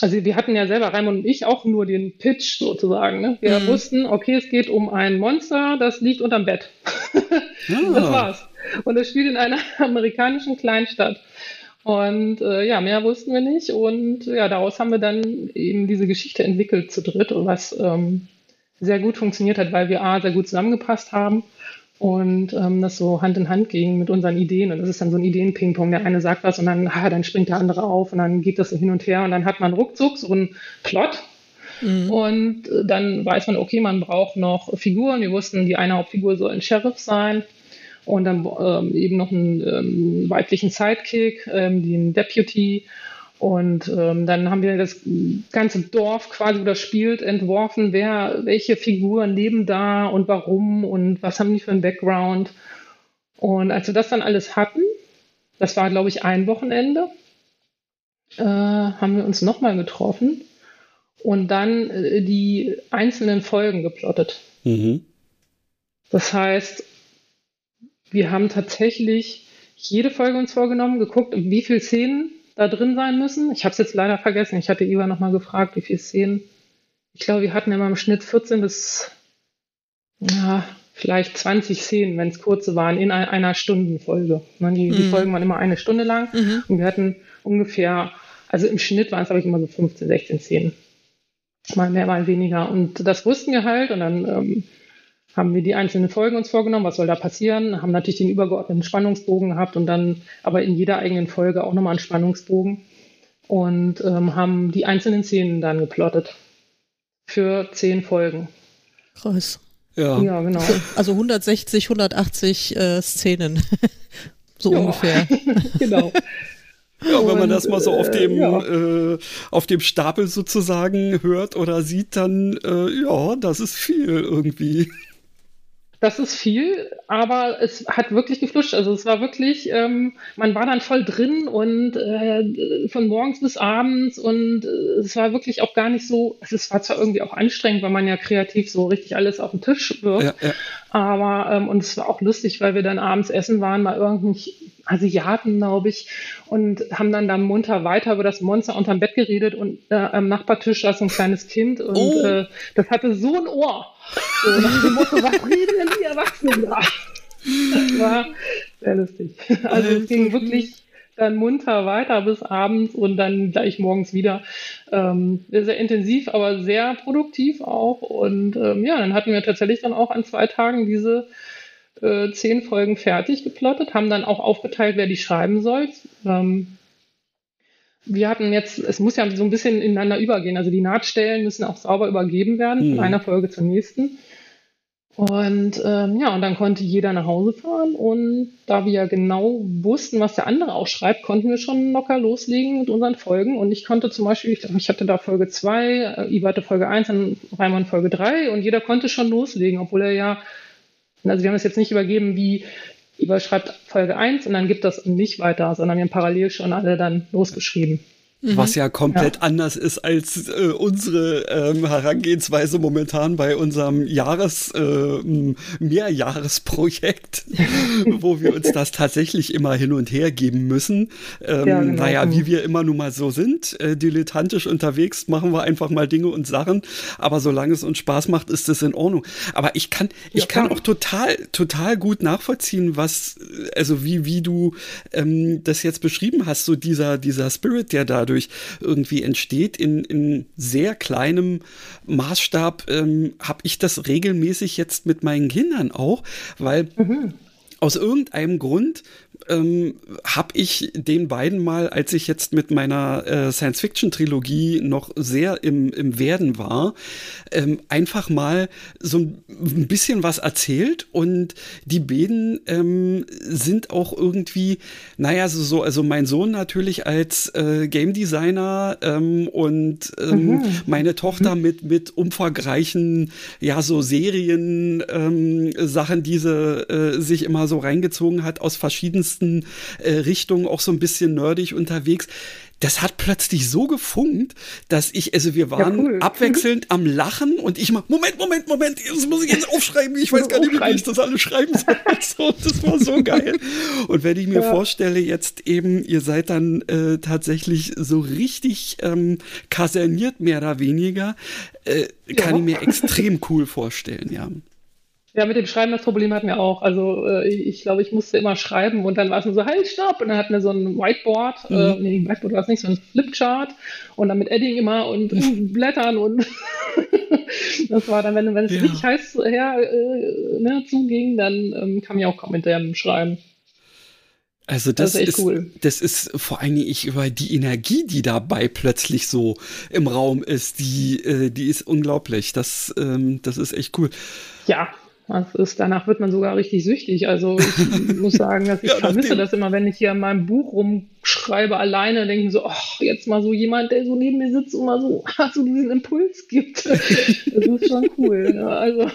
also wir hatten ja selber, Raimund und ich, auch nur den Pitch sozusagen. Ne? Wir mhm. wussten, okay, es geht um ein Monster, das liegt unterm Bett. Ja. [laughs] Das war's. Und es spielt in einer [laughs] amerikanischen Kleinstadt. Und äh, ja, mehr wussten wir nicht. Und ja, daraus haben wir dann eben diese Geschichte entwickelt zu dritt, was ähm, sehr gut funktioniert hat, weil wir A, sehr gut zusammengepasst haben und ähm, das so Hand in Hand ging mit unseren Ideen. Und das ist dann so ein Ideen-Ping-Pong. Der eine sagt was und dann, ah, dann springt der andere auf und dann geht das so hin und her und dann hat man ruckzuck so einen Plot. Mhm. Und äh, dann weiß man, okay, man braucht noch Figuren. Wir wussten, die eine Hauptfigur soll ein Sheriff sein und dann ähm, eben noch einen ähm, weiblichen Sidekick, ähm, den Deputy und ähm, dann haben wir das ganze Dorf quasi, wo das spielt, entworfen, wer, welche Figuren leben da und warum und was haben die für einen Background. Und als wir das dann alles hatten, das war, glaube ich, ein Wochenende, äh, haben wir uns nochmal getroffen und dann äh, die einzelnen Folgen geplottet. Mhm. Das heißt, wir haben tatsächlich jede Folge uns vorgenommen, geguckt, wie viele Szenen da drin sein müssen. Ich habe es jetzt leider vergessen. Ich hatte Iva nochmal gefragt, wie viele Szenen. Ich glaube, wir hatten immer im Schnitt 14 bis ja, vielleicht 20 Szenen, wenn es kurze waren, in einer Stundenfolge. Ne, die, mhm. die, Folgen waren immer eine Stunde lang mhm. und wir hatten ungefähr, also im Schnitt waren es, glaube ich, immer so 15, 16 Szenen. Mal mehr, mal weniger. Und das wussten wir halt und dann ähm, haben wir die einzelnen Folgen uns vorgenommen, was soll da passieren, haben natürlich den übergeordneten Spannungsbogen gehabt und dann aber in jeder eigenen Folge auch nochmal einen Spannungsbogen und ähm, haben die einzelnen Szenen dann geplottet für zehn Folgen. Krass. Ja. Ja, genau. Also 160, 180 äh, Szenen. [laughs] so Ja. ungefähr. [laughs] genau. Ja, wenn man das mal so auf äh, dem, ja. äh, auf dem Stapel sozusagen hört oder sieht, dann, äh, ja, das ist viel irgendwie. Das ist viel, aber es hat wirklich gefluscht. Also es war wirklich, ähm, man war dann voll drin und äh, von morgens bis abends und äh, es war wirklich auch gar nicht so, also es war zwar irgendwie auch anstrengend, weil man ja kreativ so richtig alles auf den Tisch wirft, Ja, ja. aber ähm, und es war auch lustig, weil wir dann abends essen waren bei irgendwelchen Asiaten, glaube ich, und haben dann da munter weiter über das Monster unterm Bett geredet und äh, am Nachbartisch saß ein kleines Kind und Oh. äh, das hatte so ein Ohr. So nach dem Motto, was reden denn die Erwachsenen da? Das war sehr lustig. Also es ging wirklich dann munter weiter bis abends und dann gleich morgens wieder. Ähm, sehr, intensiv, aber sehr produktiv auch. Und ähm, ja, dann hatten wir tatsächlich dann auch an zwei Tagen diese äh, zehn Folgen fertig geplottet, haben dann auch aufgeteilt, wer die schreiben soll. Ähm, wir hatten jetzt, es muss ja so ein bisschen ineinander übergehen. Also die Nahtstellen müssen auch sauber übergeben werden Mhm. von einer Folge zur nächsten. Und ähm, ja, und dann konnte jeder nach Hause fahren. Und da wir ja genau wussten, was der andere auch schreibt, konnten wir schon locker loslegen mit unseren Folgen. Und ich konnte zum Beispiel, ich, ich hatte da Folge 2, äh, Iva hatte Folge 1, dann Reimann Folge 3 und jeder konnte schon loslegen, obwohl er ja, also wir haben es jetzt nicht übergeben, wie Iva schreibt Folge 1 und dann gibt das an mich weiter, sondern wir haben parallel schon alle dann losgeschrieben. Was ja komplett anders ist als äh, unsere ähm, Herangehensweise momentan bei unserem Jahres, äh, Mehrjahresprojekt, [laughs] wo wir uns das tatsächlich immer hin und her geben müssen. Ähm, Ja, genau. Naja, wie wir immer nun mal so sind, äh, dilettantisch unterwegs, machen wir einfach mal Dinge und Sachen. Aber solange es uns Spaß macht, ist das in Ordnung. Aber ich kann, ich Ja, kann auch total, total gut nachvollziehen, was, also wie, wie du ähm, das jetzt beschrieben hast, so dieser, dieser Spirit, der dadurch irgendwie entsteht, in, in sehr kleinem Maßstab, ähm, habe ich das regelmäßig jetzt mit meinen Kindern auch, weil aus irgendeinem Grund ähm, habe ich den beiden mal, als ich jetzt mit meiner äh, Science-Fiction-Trilogie noch sehr im, im Werden war, ähm, einfach mal so ein ein bisschen was erzählt und die beiden ähm, sind auch irgendwie, naja, so, so, also mein Sohn natürlich als äh, Game Designer ähm, und ähm, meine Tochter mit, mit umfangreichen, ja, so Serien, ähm, Sachen, die sie äh, sich immer so reingezogen hat aus verschiedensten äh, Richtungen, auch so ein bisschen nerdig unterwegs. Das hat plötzlich so gefunkt, dass ich, also wir waren cool. abwechselnd am Lachen und ich mal, Moment, Moment, Moment, das muss ich jetzt aufschreiben, ich weiß gar nicht, wie ich das alles schreiben soll. [laughs] So, das war so geil. Und wenn ich mir Ja. vorstelle, jetzt eben, ihr seid dann äh, tatsächlich so richtig ähm, kaserniert, mehr oder weniger, äh, kann Ja. ich mir extrem cool vorstellen, ja. Ja, mit dem Schreiben, das Problem hatten wir auch. Also äh, ich, glaube, ich musste immer schreiben und dann war es nur so, halt, stopp! Und dann hatten wir so ein Whiteboard, äh, nee, Whiteboard war es nicht, so ein Flipchart und dann mit Edding immer und [laughs] Blättern und [laughs] das war dann, wenn, wenn es Ja. richtig heiß her äh, ne, zuging, dann ähm, kam ich auch kaum hinterher mit dem Schreiben. Also das, Das ist ist, cool. das ist vor allen Dingen ich über die Energie, die dabei plötzlich so im Raum ist, die, äh, die ist unglaublich. Das, ähm, das ist echt cool. Ja, das ist, danach wird man sogar richtig süchtig. Also ich [laughs] muss sagen, dass ich Ja, vermisse das immer, wenn ich hier an meinem Buch rumschreibe alleine, denke ich so, ach, jetzt mal so jemand, der so neben mir sitzt und mal so, [laughs] so diesen Impuls gibt. [laughs] Das ist schon cool. Ne? Also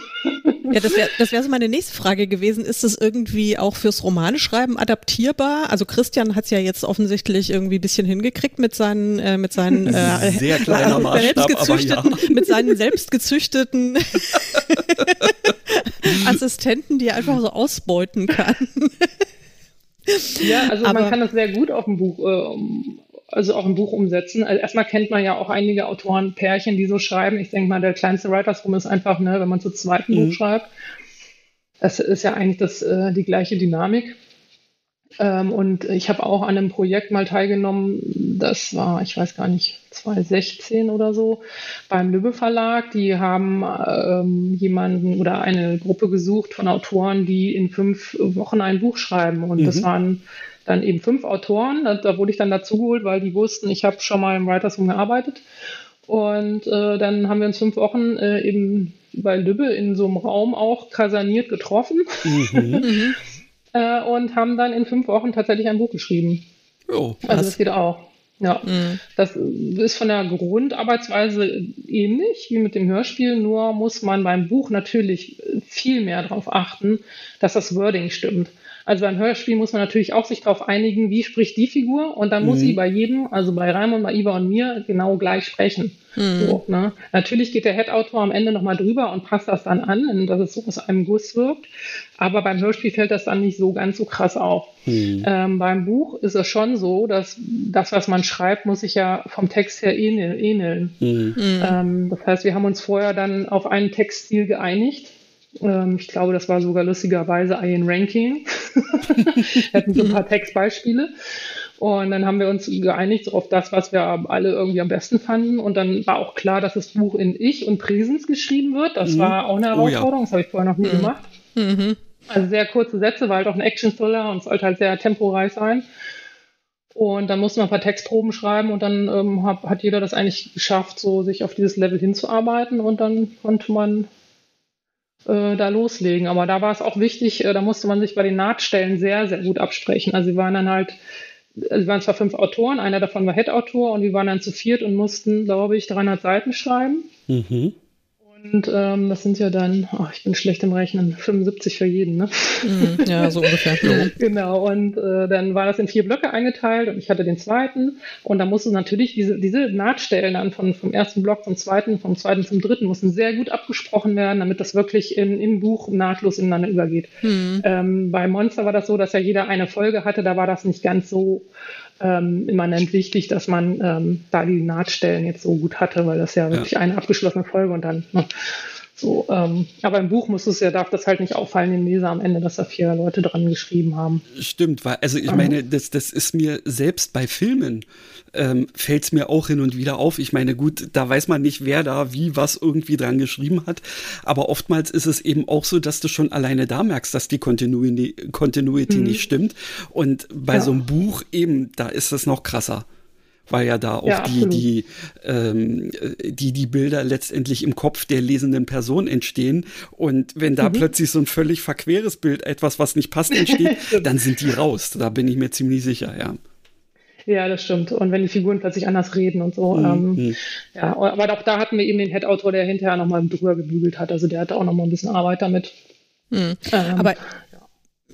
Ja, das wäre das wär so meine nächste Frage gewesen. Ist es irgendwie auch fürs Romaneschreiben adaptierbar? Also Christian hat es ja jetzt offensichtlich irgendwie ein bisschen hingekriegt mit seinen, äh, mit seinen äh, Sehr kleiner [laughs] Maßstab, aber selbstgezüchteten, mit seinen selbstgezüchteten Assistenten, die er einfach so ausbeuten kann. Ja, also Aber- man kann das sehr gut auf dem Buch, äh, also auch im Buch umsetzen. Also erstmal kennt man ja auch einige Autoren, Pärchen, die so schreiben. Ich denke mal, der kleinste Writers Room ist einfach, ne, wenn man zu zweit ein Mhm. Buch schreibt. Das ist ja eigentlich das, äh, die gleiche Dynamik. Ähm, und ich habe auch an einem Projekt mal teilgenommen, das war, ich weiß gar nicht, 2016 oder so, beim Lübbe Verlag. Die haben ähm, jemanden oder eine Gruppe gesucht von Autoren, die in fünf Wochen ein Buch schreiben. Und mhm. das waren dann eben fünf Autoren. Da, da wurde ich dann dazugeholt, weil die wussten, ich habe schon mal im Writers Room gearbeitet. Und äh, dann haben wir uns fünf Wochen äh, eben bei Lübbe in so einem Raum auch kasaniert getroffen. Mhm. [laughs] äh, und haben dann in fünf Wochen tatsächlich ein Buch geschrieben. Oh, also das geht auch. Ja, mhm. das ist von der Grundarbeitsweise ähnlich wie mit dem Hörspiel, nur muss man beim Buch natürlich viel mehr darauf achten, dass das Wording stimmt. Also beim Hörspiel muss man natürlich auch sich darauf einigen, wie spricht die Figur und dann mhm. muss sie bei jedem, also bei Raimund, bei Iva und mir, genau gleich sprechen. Mhm. So, ne? Natürlich geht der Head-Autor am Ende nochmal drüber und passt das dann an, dass es so aus einem Guss wirkt. Aber beim Hörspiel fällt das dann nicht so ganz so krass auf. Mhm. Ähm, beim Buch ist es schon so, dass das, was man schreibt, muss sich ja vom Text her ähneln. Mhm. Ähm, das heißt, wir haben uns vorher dann auf einen Textstil geeinigt ähm, ich glaube, das war sogar lustigerweise Ian Ranking. [laughs] Wir hatten so ein paar Textbeispiele. Und dann haben wir uns geeinigt auf das, was wir alle irgendwie am besten fanden. Und dann war auch klar, dass das Buch in Ich und Präsens geschrieben wird. Das mhm. war auch eine Herausforderung. Oh, ja. Das habe ich vorher noch nie mhm. gemacht. Mhm. Also sehr kurze Sätze, war halt auch ein Action-Thriller und sollte halt sehr temporeich sein. Und dann mussten wir ein paar Textproben schreiben und dann ähm, hat, hat jeder das eigentlich geschafft, so sich auf dieses Level hinzuarbeiten und dann konnte man äh, da loslegen. Aber da war es auch wichtig, äh, da musste man sich bei den Nahtstellen sehr, sehr gut absprechen. Also sie waren dann halt, also waren zwar fünf Autoren, einer davon war Head-Autor und wir waren dann zu viert und mussten, glaube ich, 300 Seiten schreiben. Mhm. Und ähm, das sind ja dann, oh, ich bin schlecht im Rechnen, 75 für jeden, ne? Mhm, ja, so ungefähr. [laughs] genau, und äh, dann war das in vier Blöcke eingeteilt und ich hatte den zweiten. Und da mussten natürlich diese, diese Nahtstellen dann von, vom ersten Block zum zweiten, vom zweiten zum dritten, mussten sehr gut abgesprochen werden, damit das wirklich in, im Buch nahtlos ineinander übergeht. Mhm. Ähm, bei Monster war das so, dass ja jeder eine Folge hatte, da war das nicht ganz so ähm, immanent wichtig, dass man ähm, da die Nahtstellen jetzt so gut hatte, weil das ja wirklich ja. eine abgeschlossene Folge und dann ne, so. Ähm, aber im Buch muss es ja, darf das halt nicht auffallen dem Leser am Ende, dass da vier Leute dran geschrieben haben. Stimmt, weil, also ich meine, das, das ist mir selbst bei Filmen ähm, fällt es mir auch hin und wieder auf. Ich meine, gut, da weiß man nicht, wer da wie was irgendwie dran geschrieben hat. Aber oftmals ist es eben auch so, dass du schon alleine da merkst, dass die Continuity, Continuity mhm. nicht stimmt. Und bei ja. so einem Buch eben, da ist es noch krasser weil ja da auch ja, die, die, ähm, die, die Bilder letztendlich im Kopf der lesenden Person entstehen. Und wenn da mhm. plötzlich so ein völlig verqueres Bild, etwas, was nicht passt, entsteht, [laughs] dann sind die raus. Da bin ich mir ziemlich sicher, ja. Ja, das stimmt. Und wenn die Figuren plötzlich anders reden und so. Mhm. Ähm, mhm. ja, aber auch da hatten wir eben den Head-Autor, der hinterher nochmal drüber gebügelt hat. Also der hatte auch nochmal ein bisschen Arbeit damit. Mhm. Ähm, aber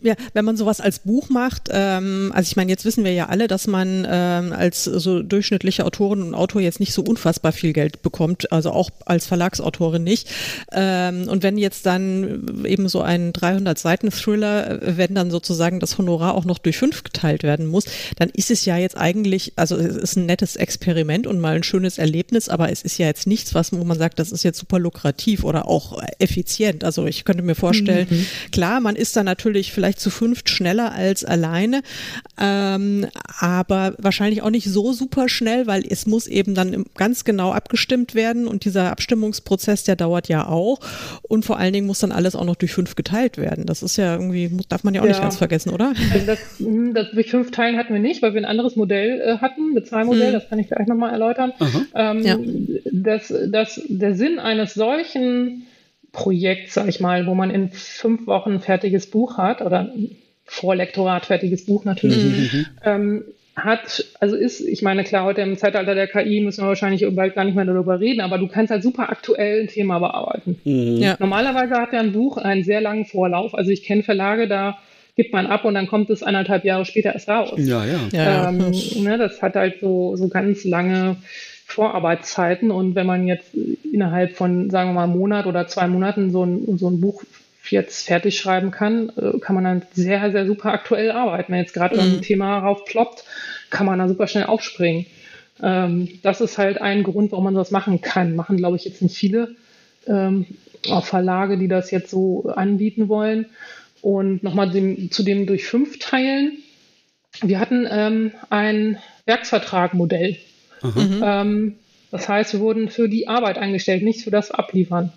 ja, wenn man sowas als Buch macht, ähm, also ich meine, jetzt wissen wir ja alle, dass man ähm, als so durchschnittliche Autorin und Autor jetzt nicht so unfassbar viel Geld bekommt, also auch als Verlagsautorin nicht. Ähm, und wenn jetzt dann eben so ein 300-Seiten-Thriller, äh, wenn dann sozusagen das Honorar auch noch durch fünf geteilt werden muss, dann ist es ja jetzt eigentlich, also es ist ein nettes Experiment und mal ein schönes Erlebnis, aber es ist ja jetzt nichts, was wo man sagt, das ist jetzt super lukrativ oder auch effizient. Also ich könnte mir vorstellen, mhm. klar, man ist da natürlich vielleicht vielleicht zu fünft schneller als alleine, ähm, aber wahrscheinlich auch nicht so super schnell, weil es muss eben dann ganz genau abgestimmt werden und dieser Abstimmungsprozess, der dauert ja auch und vor allen Dingen muss dann alles auch noch durch fünf geteilt werden. Das ist ja irgendwie, darf man ja auch ja. nicht ganz vergessen, oder? Also das, hm, das, durch fünf Teilen hatten wir nicht, weil wir ein anderes Modell äh, hatten, Bezahlmodell, hm. das kann ich gleich nochmal erläutern. Ähm, ja. das, das, der Sinn eines solchen Projekt, sag ich mal, wo man in fünf Wochen ein fertiges Buch hat oder Vorlektorat fertiges Buch natürlich, mhm. ähm, hat, also ist, ich meine, klar, heute im Zeitalter der KI müssen wir wahrscheinlich bald gar nicht mehr darüber reden, aber du kannst halt super aktuell ein Thema bearbeiten. Mhm. Ja. Normalerweise hat ja ein Buch einen sehr langen Vorlauf. Also ich kenne Verlage, da gibt man ab und dann kommt es eineinhalb Jahre später erst raus. Ja, ja. ja, ähm, ne, das hat halt so, so ganz lange Vorarbeitszeiten. Und wenn man jetzt innerhalb von, sagen wir mal, einem Monat oder zwei Monaten so ein, so ein Buch jetzt fertig schreiben kann, äh, kann man dann sehr, sehr super aktuell arbeiten. Wenn jetzt gerade mhm. ein Thema raufploppt, kann man da super schnell aufspringen. Ähm, das ist halt ein Grund, warum man sowas machen kann. Machen, glaube ich, jetzt nicht viele ähm, auch Verlage, die das jetzt so anbieten wollen. Und nochmal dem, zu dem durch fünf teilen wir hatten ähm, ein Werksvertragmodell. Mhm. Ähm, das heißt, wir wurden für die Arbeit eingestellt, nicht für das Abliefern.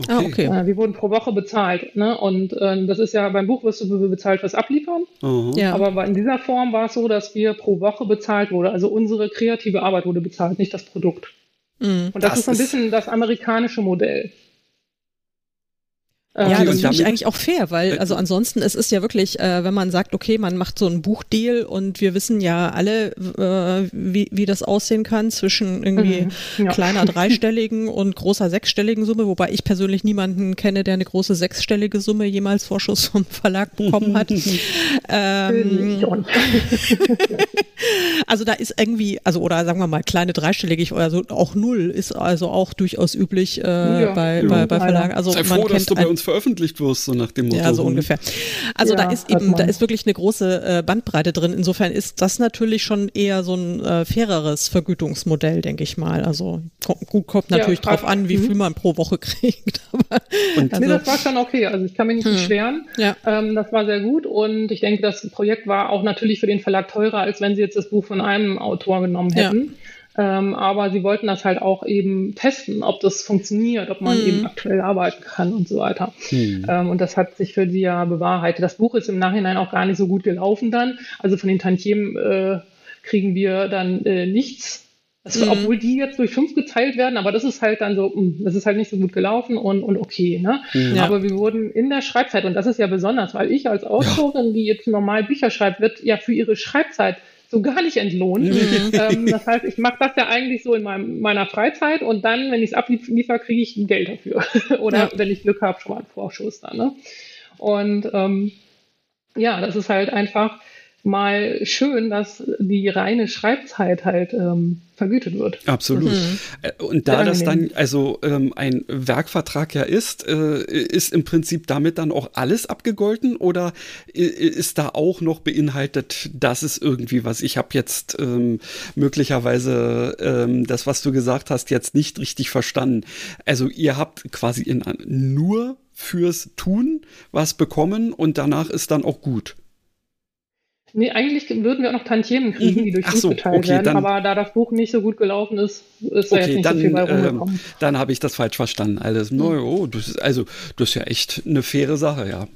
Okay. Ah, okay. Äh, wir wurden pro Woche bezahlt. Ne? Und äh, das ist ja beim Buch wirst du bezahlt fürs Abliefern. Uh Ja. Aber in dieser Form war es so, dass wir pro Woche bezahlt wurde. Also unsere kreative Arbeit wurde bezahlt, nicht das Produkt. Mhm. Und das, das ist ein bisschen das amerikanische Modell. Ja, das finde ich eigentlich auch fair, weil äh, also ansonsten es ist ja wirklich, äh, wenn man sagt, okay, man macht so einen Buchdeal und wir wissen ja alle, äh, wie, wie das aussehen kann zwischen irgendwie mhm, ja. kleiner [laughs] dreistelligen und großer sechsstelligen Summe, wobei ich persönlich niemanden kenne, der eine große sechsstellige Summe jemals Vorschuss vom Verlag bekommen hat. [laughs] ähm, [laughs] also da ist irgendwie, also oder sagen wir mal kleine dreistellige, also auch null ist also auch durchaus üblich äh, ja, bei, ja, bei, bei Verlagen. Also Sei man froh, dass du bei uns veröffentlicht wirst, so nach dem Motto. Ja, so ungefähr. Also ja, da ist eben, da ist wirklich eine große äh, Bandbreite drin. Insofern ist das natürlich schon eher so ein äh, faireres Vergütungsmodell, denke ich mal. Also gut, kommt natürlich ja, drauf an, wie mhm. viel man pro Woche [laughs] kriegt. Aber, und also, nee, das war schon okay. Also ich kann mich nicht hm. beschweren. Ja. Ähm, das war sehr gut und ich denke, das Projekt war auch natürlich für den Verlag teurer, als wenn sie jetzt das Buch von einem Autor genommen hätten. Ja. Ähm, aber sie wollten das halt auch eben testen, ob das funktioniert, ob man mhm. eben aktuell arbeiten kann und so weiter. Mhm. Ähm, und das hat sich für sie ja bewahrheitet. Das Buch ist im Nachhinein auch gar nicht so gut gelaufen dann. Also von den Tantiemen äh, kriegen wir dann äh, nichts. Das, mhm. Obwohl die jetzt durch fünf geteilt werden, aber das ist halt dann so, mh, hm, das ist halt nicht so gut gelaufen und, und okay. Ne? Mhm. Ja. Aber wir wurden in der Schreibzeit, und das ist ja besonders, weil ich als Autorin, ja. die jetzt normal Bücher schreibt, wird ja für ihre Schreibzeit so gar nicht entlohnt. Mhm. ähm, das heißt, ich mache das ja eigentlich so in meinem, meiner Freizeit und dann, wenn ich es abliefere, kriege ich Geld dafür. [laughs] Oder ja. wenn ich Glück habe, schon mal einen Vorschuss dann. Ne? Und ähm, ja, das ist halt einfach mal schön, dass die reine Schreibzeit halt ähm, vergütet wird. Absolut. Mhm. Äh, und da das dann also ähm, ein Werkvertrag ja ist, äh, ist im Prinzip damit dann auch alles abgegolten oder ist da auch noch beinhaltet, dass es irgendwie was, ich habe jetzt ähm, möglicherweise ähm, das, was du gesagt hast, jetzt nicht richtig verstanden. Also ihr habt quasi in, nur fürs Tun was bekommen und danach ist dann auch gut. Nee, eigentlich würden wir auch noch Tantiemen kriegen, mhm. die durch Ach so, geteilt okay, werden, dann, aber da das Buch nicht so gut gelaufen ist, ist okay, da jetzt nicht dann, so viel bei rumgekommen. Ähm, dann habe ich das falsch verstanden. Alles. Mhm. Oh, das ist, also, das ist ja echt eine faire Sache, ja.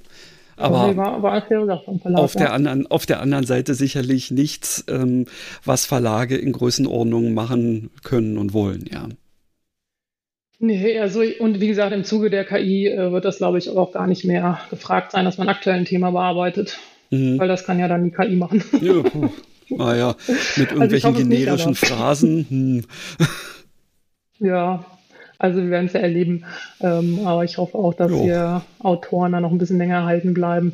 Aber okay, war, war eine faire Sache vom Verlag, auf, ja. der anderen, auf der anderen Seite sicherlich nichts, ähm, was Verlage in Größenordnung machen können und wollen, ja. Nee, also und wie gesagt, im Zuge der KI äh, wird das, glaube ich, auch gar nicht mehr gefragt sein, dass man aktuell ein Thema bearbeitet. Mhm. Weil das kann ja dann die KI machen. Ja, puh. Ah ja, [laughs] mit also irgendwelchen also generischen Phrasen. Hm. [laughs] Ja, also wir werden es ja erleben. Ähm, aber ich hoffe auch, dass jo. wir Autoren da noch ein bisschen länger erhalten bleiben.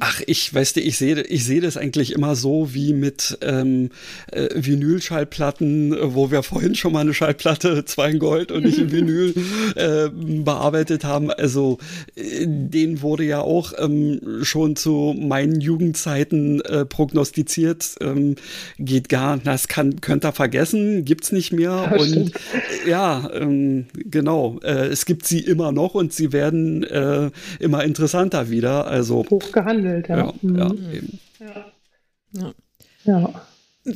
Ach, ich weißt du, ich sehe ich sehe das eigentlich immer so wie mit ähm, äh, Vinylschallplatten, wo wir vorhin schon mal eine Schallplatte, zwei in Gold und nicht in Vinyl [laughs] äh, bearbeitet haben. Also äh, den wurde ja auch ähm, schon zu meinen Jugendzeiten äh, prognostiziert. Ähm, geht gar, das kann könnt ihr vergessen, gibt's nicht mehr. Ja, und äh, ja, ähm, genau, äh, es gibt sie immer noch und sie werden äh, immer interessanter wieder. Also gehandelt. Ja, ja, mhm. ja, eben. ja. ja.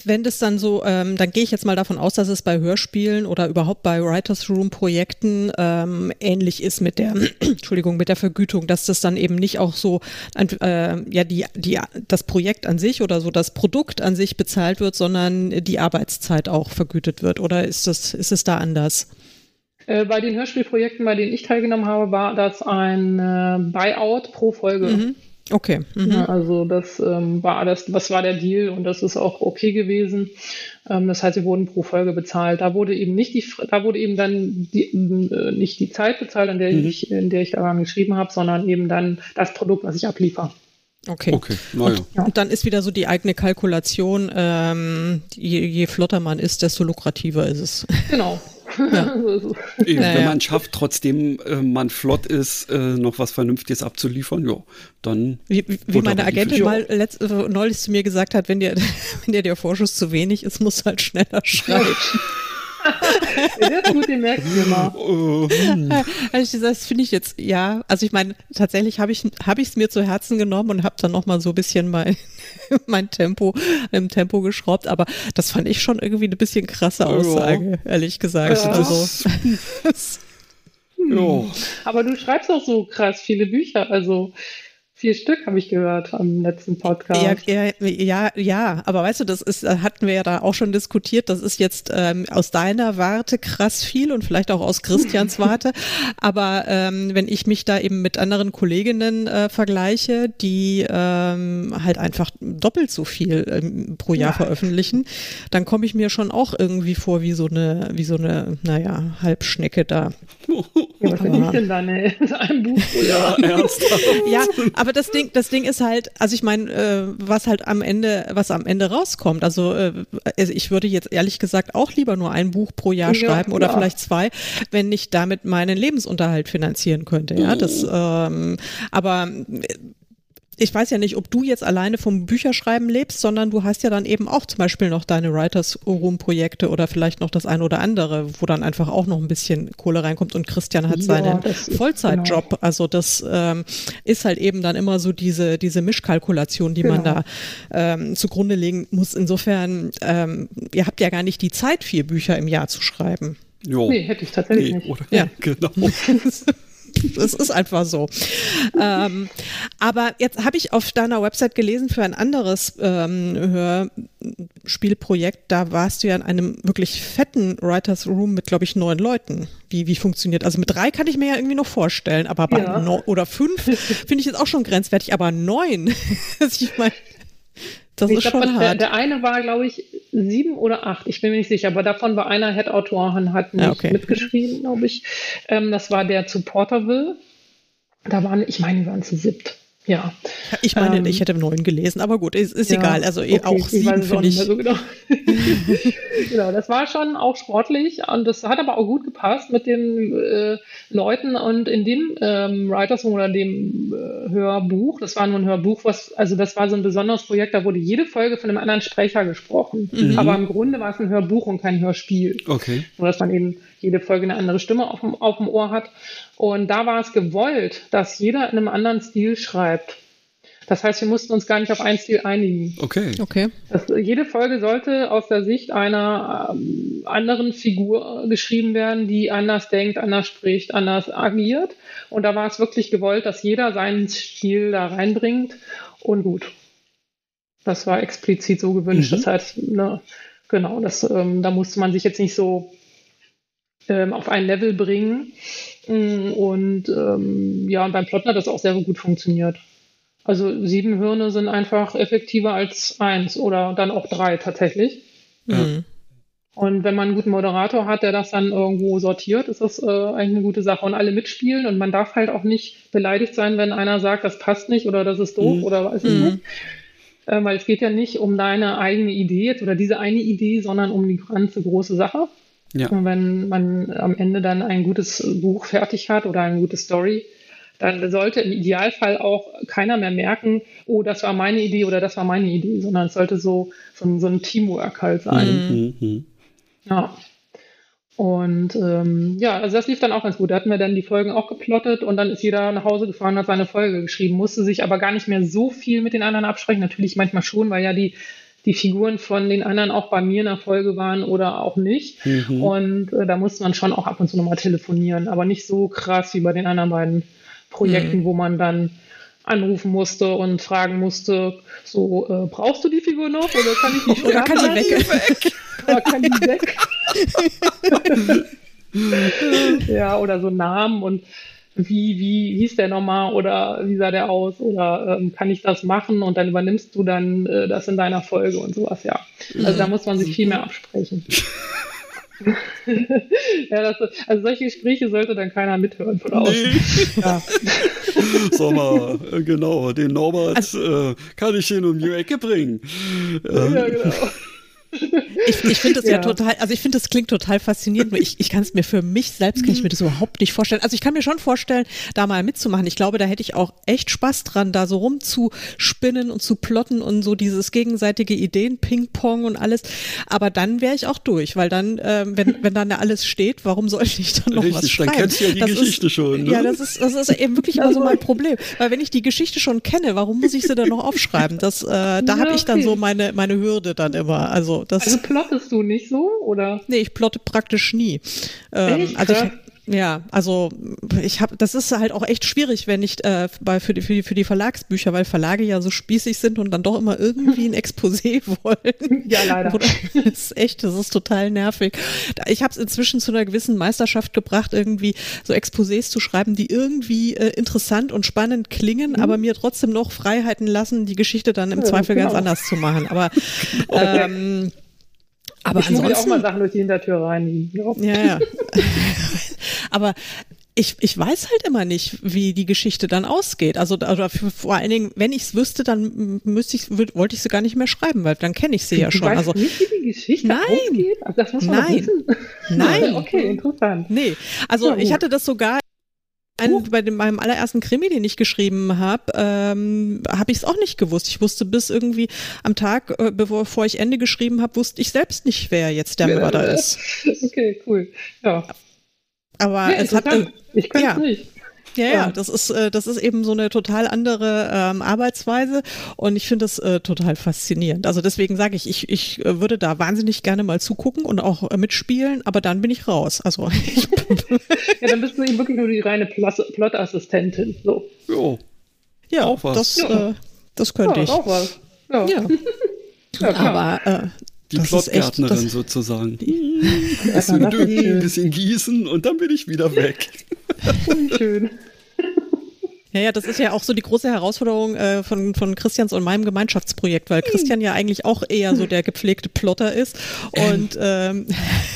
Wenn das dann so, ähm, dann gehe ich jetzt mal davon aus, dass es bei Hörspielen oder überhaupt bei Writers Room Projekten ähm, ähnlich ist mit der, [clears throat] Entschuldigung, mit der Vergütung, dass das dann eben nicht auch so, äh, ja, die, die, das Projekt an sich oder so das Produkt an sich bezahlt wird, sondern die Arbeitszeit auch vergütet wird. Oder ist das, ist es da anders? Äh, bei den Hörspielprojekten, bei denen ich teilgenommen habe, war das ein äh, Buyout pro Folge. Mhm. Okay. Mhm. Ja, also das ähm, war das, was war der Deal und das ist auch okay gewesen. Ähm, das heißt, wir wurden pro Folge bezahlt. Da wurde eben nicht die, da wurde eben dann die, äh, nicht die Zeit bezahlt, in der mhm. ich, in der ich daran geschrieben habe, sondern eben dann das Produkt, was ich abliefere. Okay. okay. Und, ja. und, dann ist wieder so die eigene Kalkulation, ähm, je, je flotter man ist, desto lukrativer ist es. Genau. [laughs] Ja. [laughs] Eben, naja. Wenn man schafft, trotzdem äh, man flott ist, äh, noch was Vernünftiges abzuliefern, ja, dann. Wie, wie meine Agentin mal letzt, neulich zu mir gesagt hat, wenn dir, [laughs] wenn dir der Vorschuss zu wenig ist, musst du halt schneller schreiben. Ist gut, den merkst du immer. Oh, hm. Also das finde ich jetzt, ja, also ich meine, tatsächlich habe ich es hab mir zu Herzen genommen und habe dann nochmal so ein bisschen mein, [laughs] mein Tempo, im Tempo geschraubt, aber das fand ich schon irgendwie eine bisschen krasse Aussage, ja. ehrlich gesagt. Ja. Also, hm. [laughs] Aber du schreibst auch so krass viele Bücher, also Vier Stück habe ich gehört am letzten Podcast. Ja, ja, ja, ja, aber weißt du, das ist, äh, hatten wir ja da auch schon diskutiert, das ist jetzt ähm, aus deiner Warte krass viel und vielleicht auch aus Christians [laughs] Warte. aber ähm, wenn ich mich da eben mit anderen Kolleginnen äh, vergleiche, die ähm, halt einfach doppelt so viel ähm, pro Jahr ja. veröffentlichen, dann komme ich mir schon auch irgendwie vor wie so eine, wie so eine, naja, Halbschnecke da. Ja, was bin ich denn da ne? [laughs] in einem Buch? Ja, ernsthaft. ja, aber aber das Ding, das Ding ist halt, also ich meine, äh, was halt am Ende, was am Ende rauskommt. Also, äh, also ich würde jetzt ehrlich gesagt auch lieber nur ein Buch pro Jahr ja, schreiben oder vielleicht zwei, wenn ich damit meinen Lebensunterhalt finanzieren könnte. Ja, das. Ähm, aber ich weiß ja nicht, ob du jetzt alleine vom Bücherschreiben lebst, sondern du hast ja dann eben auch zum Beispiel noch deine Writers Room Projekte oder vielleicht noch das eine oder andere, wo dann einfach auch noch ein bisschen Kohle reinkommt und Christian hat ja, seinen Vollzeitjob. Genau. Also das ähm, ist halt eben dann immer so diese, diese Mischkalkulation, die genau. man da ähm, zugrunde legen muss. Insofern, ähm, ihr habt ja gar nicht die Zeit, vier Bücher im Jahr zu schreiben. Jo. Nee, hätte ich tatsächlich nee, nicht. Oder? Ja, [laughs] genau. [laughs] Das ist einfach so. ähm, aber jetzt habe ich auf deiner Website gelesen für ein anderes ähm, Hörspielprojekt, da warst du ja in einem wirklich fetten Writers Room mit, glaube ich, neun Leuten. Wie, wie funktioniert? Also mit drei kann ich mir ja irgendwie noch vorstellen, aber bei ja. no, oder fünf [laughs] finde ich jetzt auch schon grenzwertig, aber neun. [laughs] ich meine, das ich ist glaub, schon hart. Der, der, eine war, glaube ich, sieben oder acht. Ich bin mir nicht sicher, aber davon war einer Head-Autor und hat nicht ja, okay. mitgeschrieben, glaube ich. Ähm, das war der zu Porterville. Da waren, ich meine, die waren zu siebt. Ja. Ich meine, ähm, ich hätte neun gelesen, aber gut, ist, ist ja, egal. Also okay, auch sieben finde ich. So [laughs] genau. [laughs] genau, das war schon auch sportlich und das hat aber auch gut gepasst mit den äh, Leuten und in dem ähm, Writers oder dem äh, Hörbuch, das war nur ein Hörbuch, was, also das war so ein besonderes Projekt, da wurde jede Folge von einem anderen Sprecher gesprochen. Mhm. Aber im Grunde war es ein Hörbuch und kein Hörspiel. Okay. Nur dass man eben jede Folge eine andere Stimme auf dem, auf dem Ohr hat. Und da war es gewollt, dass jeder in einem anderen Stil schreibt. Das heißt, wir mussten uns gar nicht auf einen Stil einigen. Okay. okay. Das, jede Folge sollte aus der Sicht einer ähm, anderen Figur geschrieben werden, die anders denkt, anders spricht, anders agiert. Und da war es wirklich gewollt, dass jeder seinen Stil da reinbringt. Und gut. Das war explizit so gewünscht. Mhm. Das heißt, ne, genau, das, ähm, da musste man sich jetzt nicht so ähm, auf ein Level bringen. Mm, und ähm, ja, und beim Plotten hat das auch sehr gut funktioniert. Also sieben Hirne sind einfach effektiver als eins oder dann auch drei tatsächlich. Mhm. Und wenn man einen guten Moderator hat, der das dann irgendwo sortiert, ist das äh, eigentlich eine gute Sache. Und alle mitspielen und man darf halt auch nicht beleidigt sein, wenn einer sagt, das passt nicht oder das ist doof mhm. oder weiß ich mhm. nicht. Äh, weil es geht ja nicht um deine eigene Idee jetzt oder diese eine Idee, sondern um die ganze große Sache. Ja. Und wenn man am Ende dann ein gutes Buch fertig hat oder eine gute Story, dann sollte im Idealfall auch keiner mehr merken, oh, das war meine Idee oder das war meine Idee, sondern es sollte so, so, ein, so ein Teamwork halt sein. Mhm. mhm. Ja. Und ähm, ja, also das lief dann auch ganz gut. Da hatten wir dann die Folgen auch geplottet und dann ist jeder nach Hause gefahren, hat seine Folge geschrieben, musste sich aber gar nicht mehr so viel mit den anderen absprechen. Natürlich manchmal schon, weil ja die die Figuren von den anderen auch bei mir in der Folge waren oder auch nicht. Mhm. Und äh, da musste man schon auch ab und zu nochmal telefonieren, aber nicht so krass wie bei den anderen beiden Projekten, mhm. wo man dann anrufen musste und fragen musste, so, äh, brauchst du die Figur noch oder kann ich die schon Oder kann die weg? [laughs] oder kann die weg? [laughs] ja, oder so Namen und wie, wie hieß der nochmal oder wie sah der aus oder ähm, kann ich das machen und dann übernimmst du dann äh, das in deiner Folge und sowas, ja. Also da muss man sich viel mehr absprechen. [laughs] ja, das, also solche Gespräche sollte dann keiner mithören von außen. Nee. Ja. [laughs] Sag mal, äh, genau, den Norbert also, äh, kann ich hin um die Ecke bringen. Ja, genau. Ich, ich finde das ja. ja. total, also ich finde das klingt total faszinierend. Ich, ich kann es mir für mich selbst kann ich mir das überhaupt nicht vorstellen. Also ich kann mir schon vorstellen, da mal mitzumachen. Ich glaube, da hätte ich auch echt Spaß dran, da so rumzuspinnen und zu plotten und so dieses gegenseitige Ideen, Ping-Pong und alles. Aber dann wäre ich auch durch, weil dann, ähm, wenn, [laughs] wenn dann da alles steht, warum soll ich dann noch Richtig, was schreiben? Dann kennst du ja die das Geschichte ist, schon. Ne? Ja, das ist, das ist eben wirklich immer so mein [laughs] Problem. Weil wenn ich die Geschichte schon kenne, warum muss ich sie dann noch aufschreiben? Das, äh, da ja, habe ich dann so meine, meine Hürde dann immer. Also das. Also plottest du nicht so, oder? Nee, ich plotte praktisch nie. Ähm, echt? Also ich, ja, also ich habe, das ist halt auch echt schwierig, wenn ich äh, bei für die, für die für die Verlagsbücher, weil Verlage ja so spießig sind und dann doch immer irgendwie ein [laughs] Exposé wollen. Ja, leider. Das ist echt, das ist total nervig. Ich habe es inzwischen zu einer gewissen Meisterschaft gebracht, irgendwie so Exposés zu schreiben, die irgendwie äh, interessant und spannend klingen, mhm. aber mir trotzdem noch Freiheiten lassen, die Geschichte dann im ja, Zweifel genau. ganz anders zu machen. Aber [laughs] ähm, aber ich ansonsten auch mal Sachen durch die Hintertür rein. Ja, ja. [laughs] aber ich, ich weiß halt immer nicht, wie die Geschichte dann ausgeht. Also oder vor allen Dingen, wenn ich es wüsste, dann müsste ich, wollte ich sie gar nicht mehr schreiben, weil dann kenne ich sie du ja schon. Weißt also nicht, wie die Geschichte nein, ausgeht? Also das muss man nein, wissen. Nein. [laughs] okay, interessant. Nee, also ja, ich hatte das sogar ein, bei dem, meinem allerersten Krimi, den ich geschrieben habe, ähm, habe ich es auch nicht gewusst. Ich wusste bis irgendwie am Tag, äh, bevor ich Ende geschrieben habe, wusste ich selbst nicht, wer jetzt der Mörder ist. [laughs] Okay, cool. Ja. Aber ja, es hat. Äh, ich kann ja. nicht. Ja, ja, das ist, äh, das ist eben so eine total andere ähm, Arbeitsweise und ich finde das äh, total faszinierend. Also deswegen sage ich, ich, ich äh, würde da wahnsinnig gerne mal zugucken und auch äh, mitspielen, aber dann bin ich raus. Also [laughs] ich ja, dann bist du eben wirklich nur die reine Plot-Assistentin. So. Jo. Ja, auch was. Das, ja. Äh, das könnte ja, ich. Auch was. Ja. ja. [laughs] ja aber äh, die Plotgärtnerin sozusagen. [laughs] Ein bisschen düngen, ein bisschen gießen und dann bin ich wieder weg. [laughs] Schön. Ja, ja, das ist ja auch so die große Herausforderung äh, von, von Christians und meinem Gemeinschaftsprojekt, weil Christian ja eigentlich auch eher so [laughs] der gepflegte Plotter ist. Und ähm,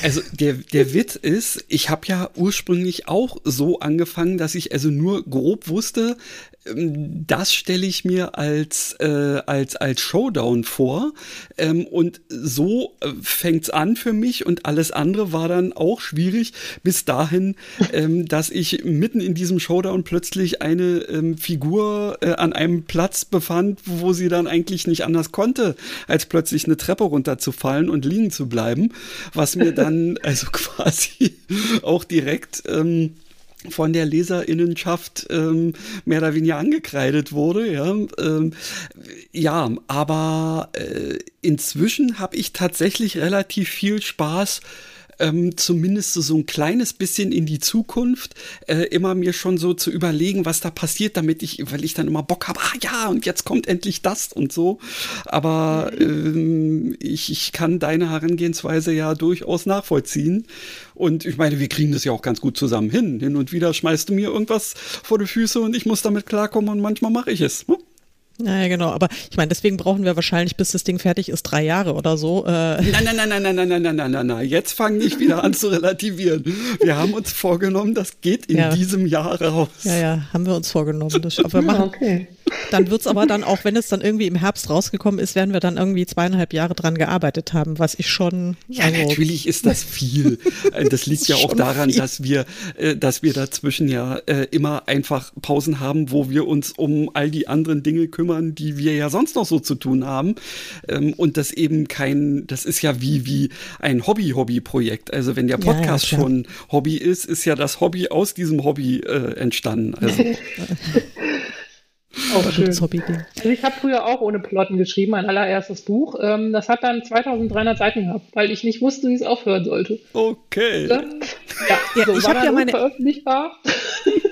also der, der Witz ist, ich habe ja ursprünglich auch so angefangen, dass ich also nur grob wusste, ähm, das stelle ich mir als, äh, als, als Showdown vor. Ähm, und so äh, fängt's an für mich und alles andere war dann auch schwierig bis dahin, [laughs] ähm, dass ich mitten in diesem Showdown plötzlich eine ähm, Figur äh, an einem Platz befand, wo sie dann eigentlich nicht anders konnte, als plötzlich eine Treppe runterzufallen und liegen zu bleiben, was mir [laughs] dann also [laughs] quasi auch direkt ähm, von der Leserinnenschaft ähm, mehr oder weniger angekreidet wurde. Ja, ähm, ja aber äh, inzwischen habe ich tatsächlich relativ viel Spaß ähm, zumindest so, ein kleines bisschen in die Zukunft äh, immer mir schon so zu überlegen, was da passiert, damit ich, weil ich dann immer Bock habe, ah ja, und jetzt kommt endlich das und so. Aber ähm, ich, ich kann deine Herangehensweise ja durchaus nachvollziehen. Und ich meine, wir kriegen das ja auch ganz gut zusammen hin. Hin und wieder schmeißt du mir irgendwas vor die Füße und ich muss damit klarkommen und manchmal mache ich es. Hm? Naja, genau, aber ich meine, deswegen brauchen wir wahrscheinlich, bis das Ding fertig ist, drei Jahre oder so. Äh. Nein, nein, nein, nein, nein, nein, nein, nein, nein, nein, nein. Jetzt fangen nicht wieder an zu relativieren. Wir haben uns vorgenommen, das geht in ja. diesem Jahr raus. Ja, ja, haben wir uns vorgenommen. Das, aber wir machen, [laughs] okay. Dann wird's aber dann auch, wenn es dann irgendwie im Herbst rausgekommen ist, werden wir dann irgendwie zweieinhalb Jahre dran gearbeitet haben, was ich schon. Ja, also, natürlich ist das viel. Äh, das liegt [laughs] ja auch daran, viel. dass wir, äh, dass wir dazwischen ja äh, immer einfach Pausen haben, wo wir uns um all die anderen Dinge kümmern, die wir ja sonst noch so zu tun haben. Ähm, und das eben kein, das ist ja wie, wie ein Hobby-Hobby-Projekt. Also wenn der Podcast ja, ja, schon Hobby ist, ist ja das Hobby aus diesem Hobby äh, entstanden. Also. [laughs] [laughs] Auch schön. Also ich habe früher auch ohne Plotten geschrieben, mein allererstes Buch. Ähm, das hat dann 2300 Seiten gehabt, weil ich nicht wusste, wie es aufhören sollte. Okay. Ja, ja, so, ich habe ja meine veröffentlichbar.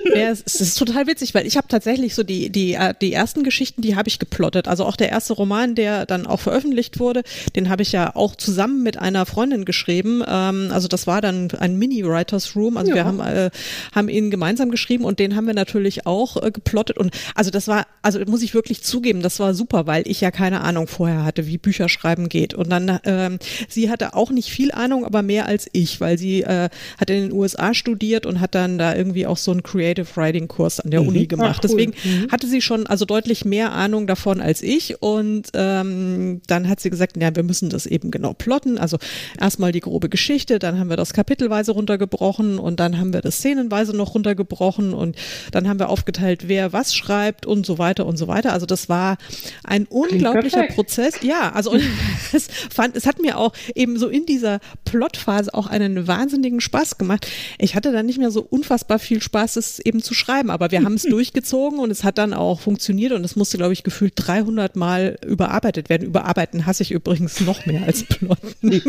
Ja, es ist total witzig, weil ich habe tatsächlich so die, die, äh, die ersten Geschichten, die habe ich geplottet. Also auch der erste Roman, der dann auch veröffentlicht wurde, den habe ich ja auch zusammen mit einer Freundin geschrieben. Ähm, also das war dann ein Mini-Writers Room. Also ja. wir haben, äh, haben ihn gemeinsam geschrieben und den haben wir natürlich auch äh, geplottet. Und also das war, also muss ich wirklich zugeben, das war super, weil ich ja keine Ahnung vorher hatte, wie Bücher schreiben geht. Und dann, ähm, sie hatte auch nicht viel Ahnung, aber mehr als ich, weil sie äh, hat in den USA studiert und hat dann da irgendwie auch so einen Creative Writing Kurs an der mhm. Uni gemacht. Ach, cool. Deswegen mhm. hatte sie schon also deutlich mehr Ahnung davon als ich. Und ähm, dann hat sie gesagt, ja, wir müssen das eben genau plotten. Also erstmal die grobe Geschichte, dann haben wir das kapitelweise runtergebrochen und dann haben wir das szenenweise noch runtergebrochen und dann haben wir aufgeteilt, wer was schreibt und so weiter und so weiter. Also das war ein unglaublicher Prozess. Ja, also [laughs] es fand, es hat mir auch eben so in dieser Plotphase auch einen wahnsinnigen Spaß gemacht. Ich hatte dann nicht mehr so unfassbar viel Spaß, es eben zu schreiben, aber wir haben es [laughs] durchgezogen und es hat dann auch funktioniert und es musste, glaube ich, gefühlt 300 Mal überarbeitet werden. Überarbeiten hasse ich übrigens noch mehr als Plotten. [laughs]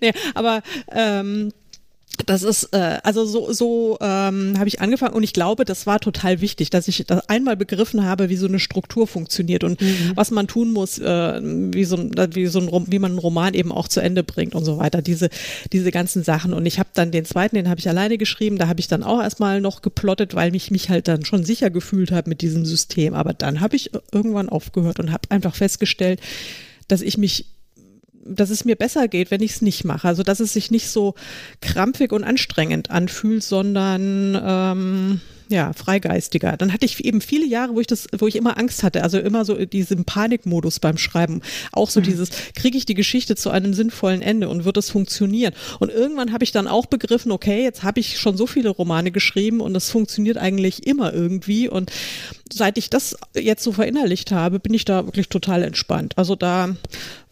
nee, aber ähm, das ist, äh, also so, so ähm, habe ich angefangen und ich glaube, das war total wichtig, dass ich das einmal begriffen habe, wie so eine Struktur funktioniert und mhm. was man tun muss, äh, wie, so, wie, so ein, wie man einen Roman eben auch zu Ende bringt und so weiter, diese, diese ganzen Sachen. Und ich habe dann den zweiten, den habe ich alleine geschrieben, da habe ich dann auch erstmal noch geplottet, weil mich mich halt dann schon sicher gefühlt habe mit diesem System. Aber dann habe ich irgendwann aufgehört und habe einfach festgestellt, dass ich mich dass es mir besser geht, wenn ich es nicht mache. Also dass es sich nicht so krampfig und anstrengend anfühlt, sondern ähm, ja, freigeistiger. Dann hatte ich eben viele Jahre, wo ich das, wo ich immer Angst hatte, also immer so diesen Panikmodus beim Schreiben. Auch so mhm. dieses, kriege ich die Geschichte zu einem sinnvollen Ende und wird es funktionieren? Und irgendwann habe ich dann auch begriffen, okay, jetzt habe ich schon so viele Romane geschrieben und es funktioniert eigentlich immer irgendwie. Und seit ich das jetzt so verinnerlicht habe, bin ich da wirklich total entspannt. Also da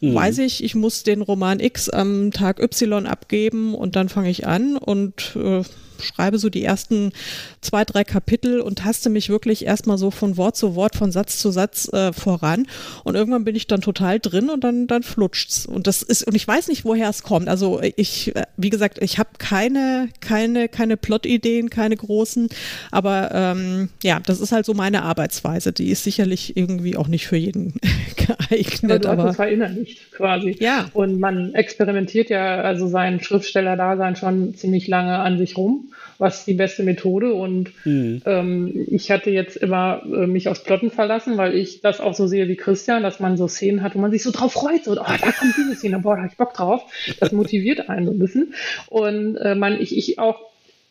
mhm. weiß ich, ich muss den Roman X am Tag Y abgeben und dann fange ich an und äh, schreibe so die ersten zwei, drei Kapitel und taste mich wirklich erstmal so von Wort zu Wort, von Satz zu Satz äh, voran. Und irgendwann bin ich dann total drin und dann, dann flutscht's. Und das ist, und ich weiß nicht, woher es kommt. Also ich, äh, wie gesagt, ich habe keine, keine, keine Plot-Ideen, keine großen, aber ähm, ja, das ist halt so meine Arbeitsweise. Die ist sicherlich irgendwie auch nicht für jeden [laughs] geeignet. Ja, du hast verinnerlicht quasi. Ja. Und man experimentiert ja also sein Schriftsteller-Dasein schon ziemlich lange an sich rum was die beste Methode. Und mhm. ähm, ich hatte jetzt immer äh, mich aufs Plotten verlassen, weil ich das auch so sehe wie Christian, dass man so Szenen hat, wo man sich so drauf freut, so, oh, da kommt diese Szene, boah, da hab ich Bock drauf. Das motiviert einen so ein bisschen. Und äh, man, ich, ich auch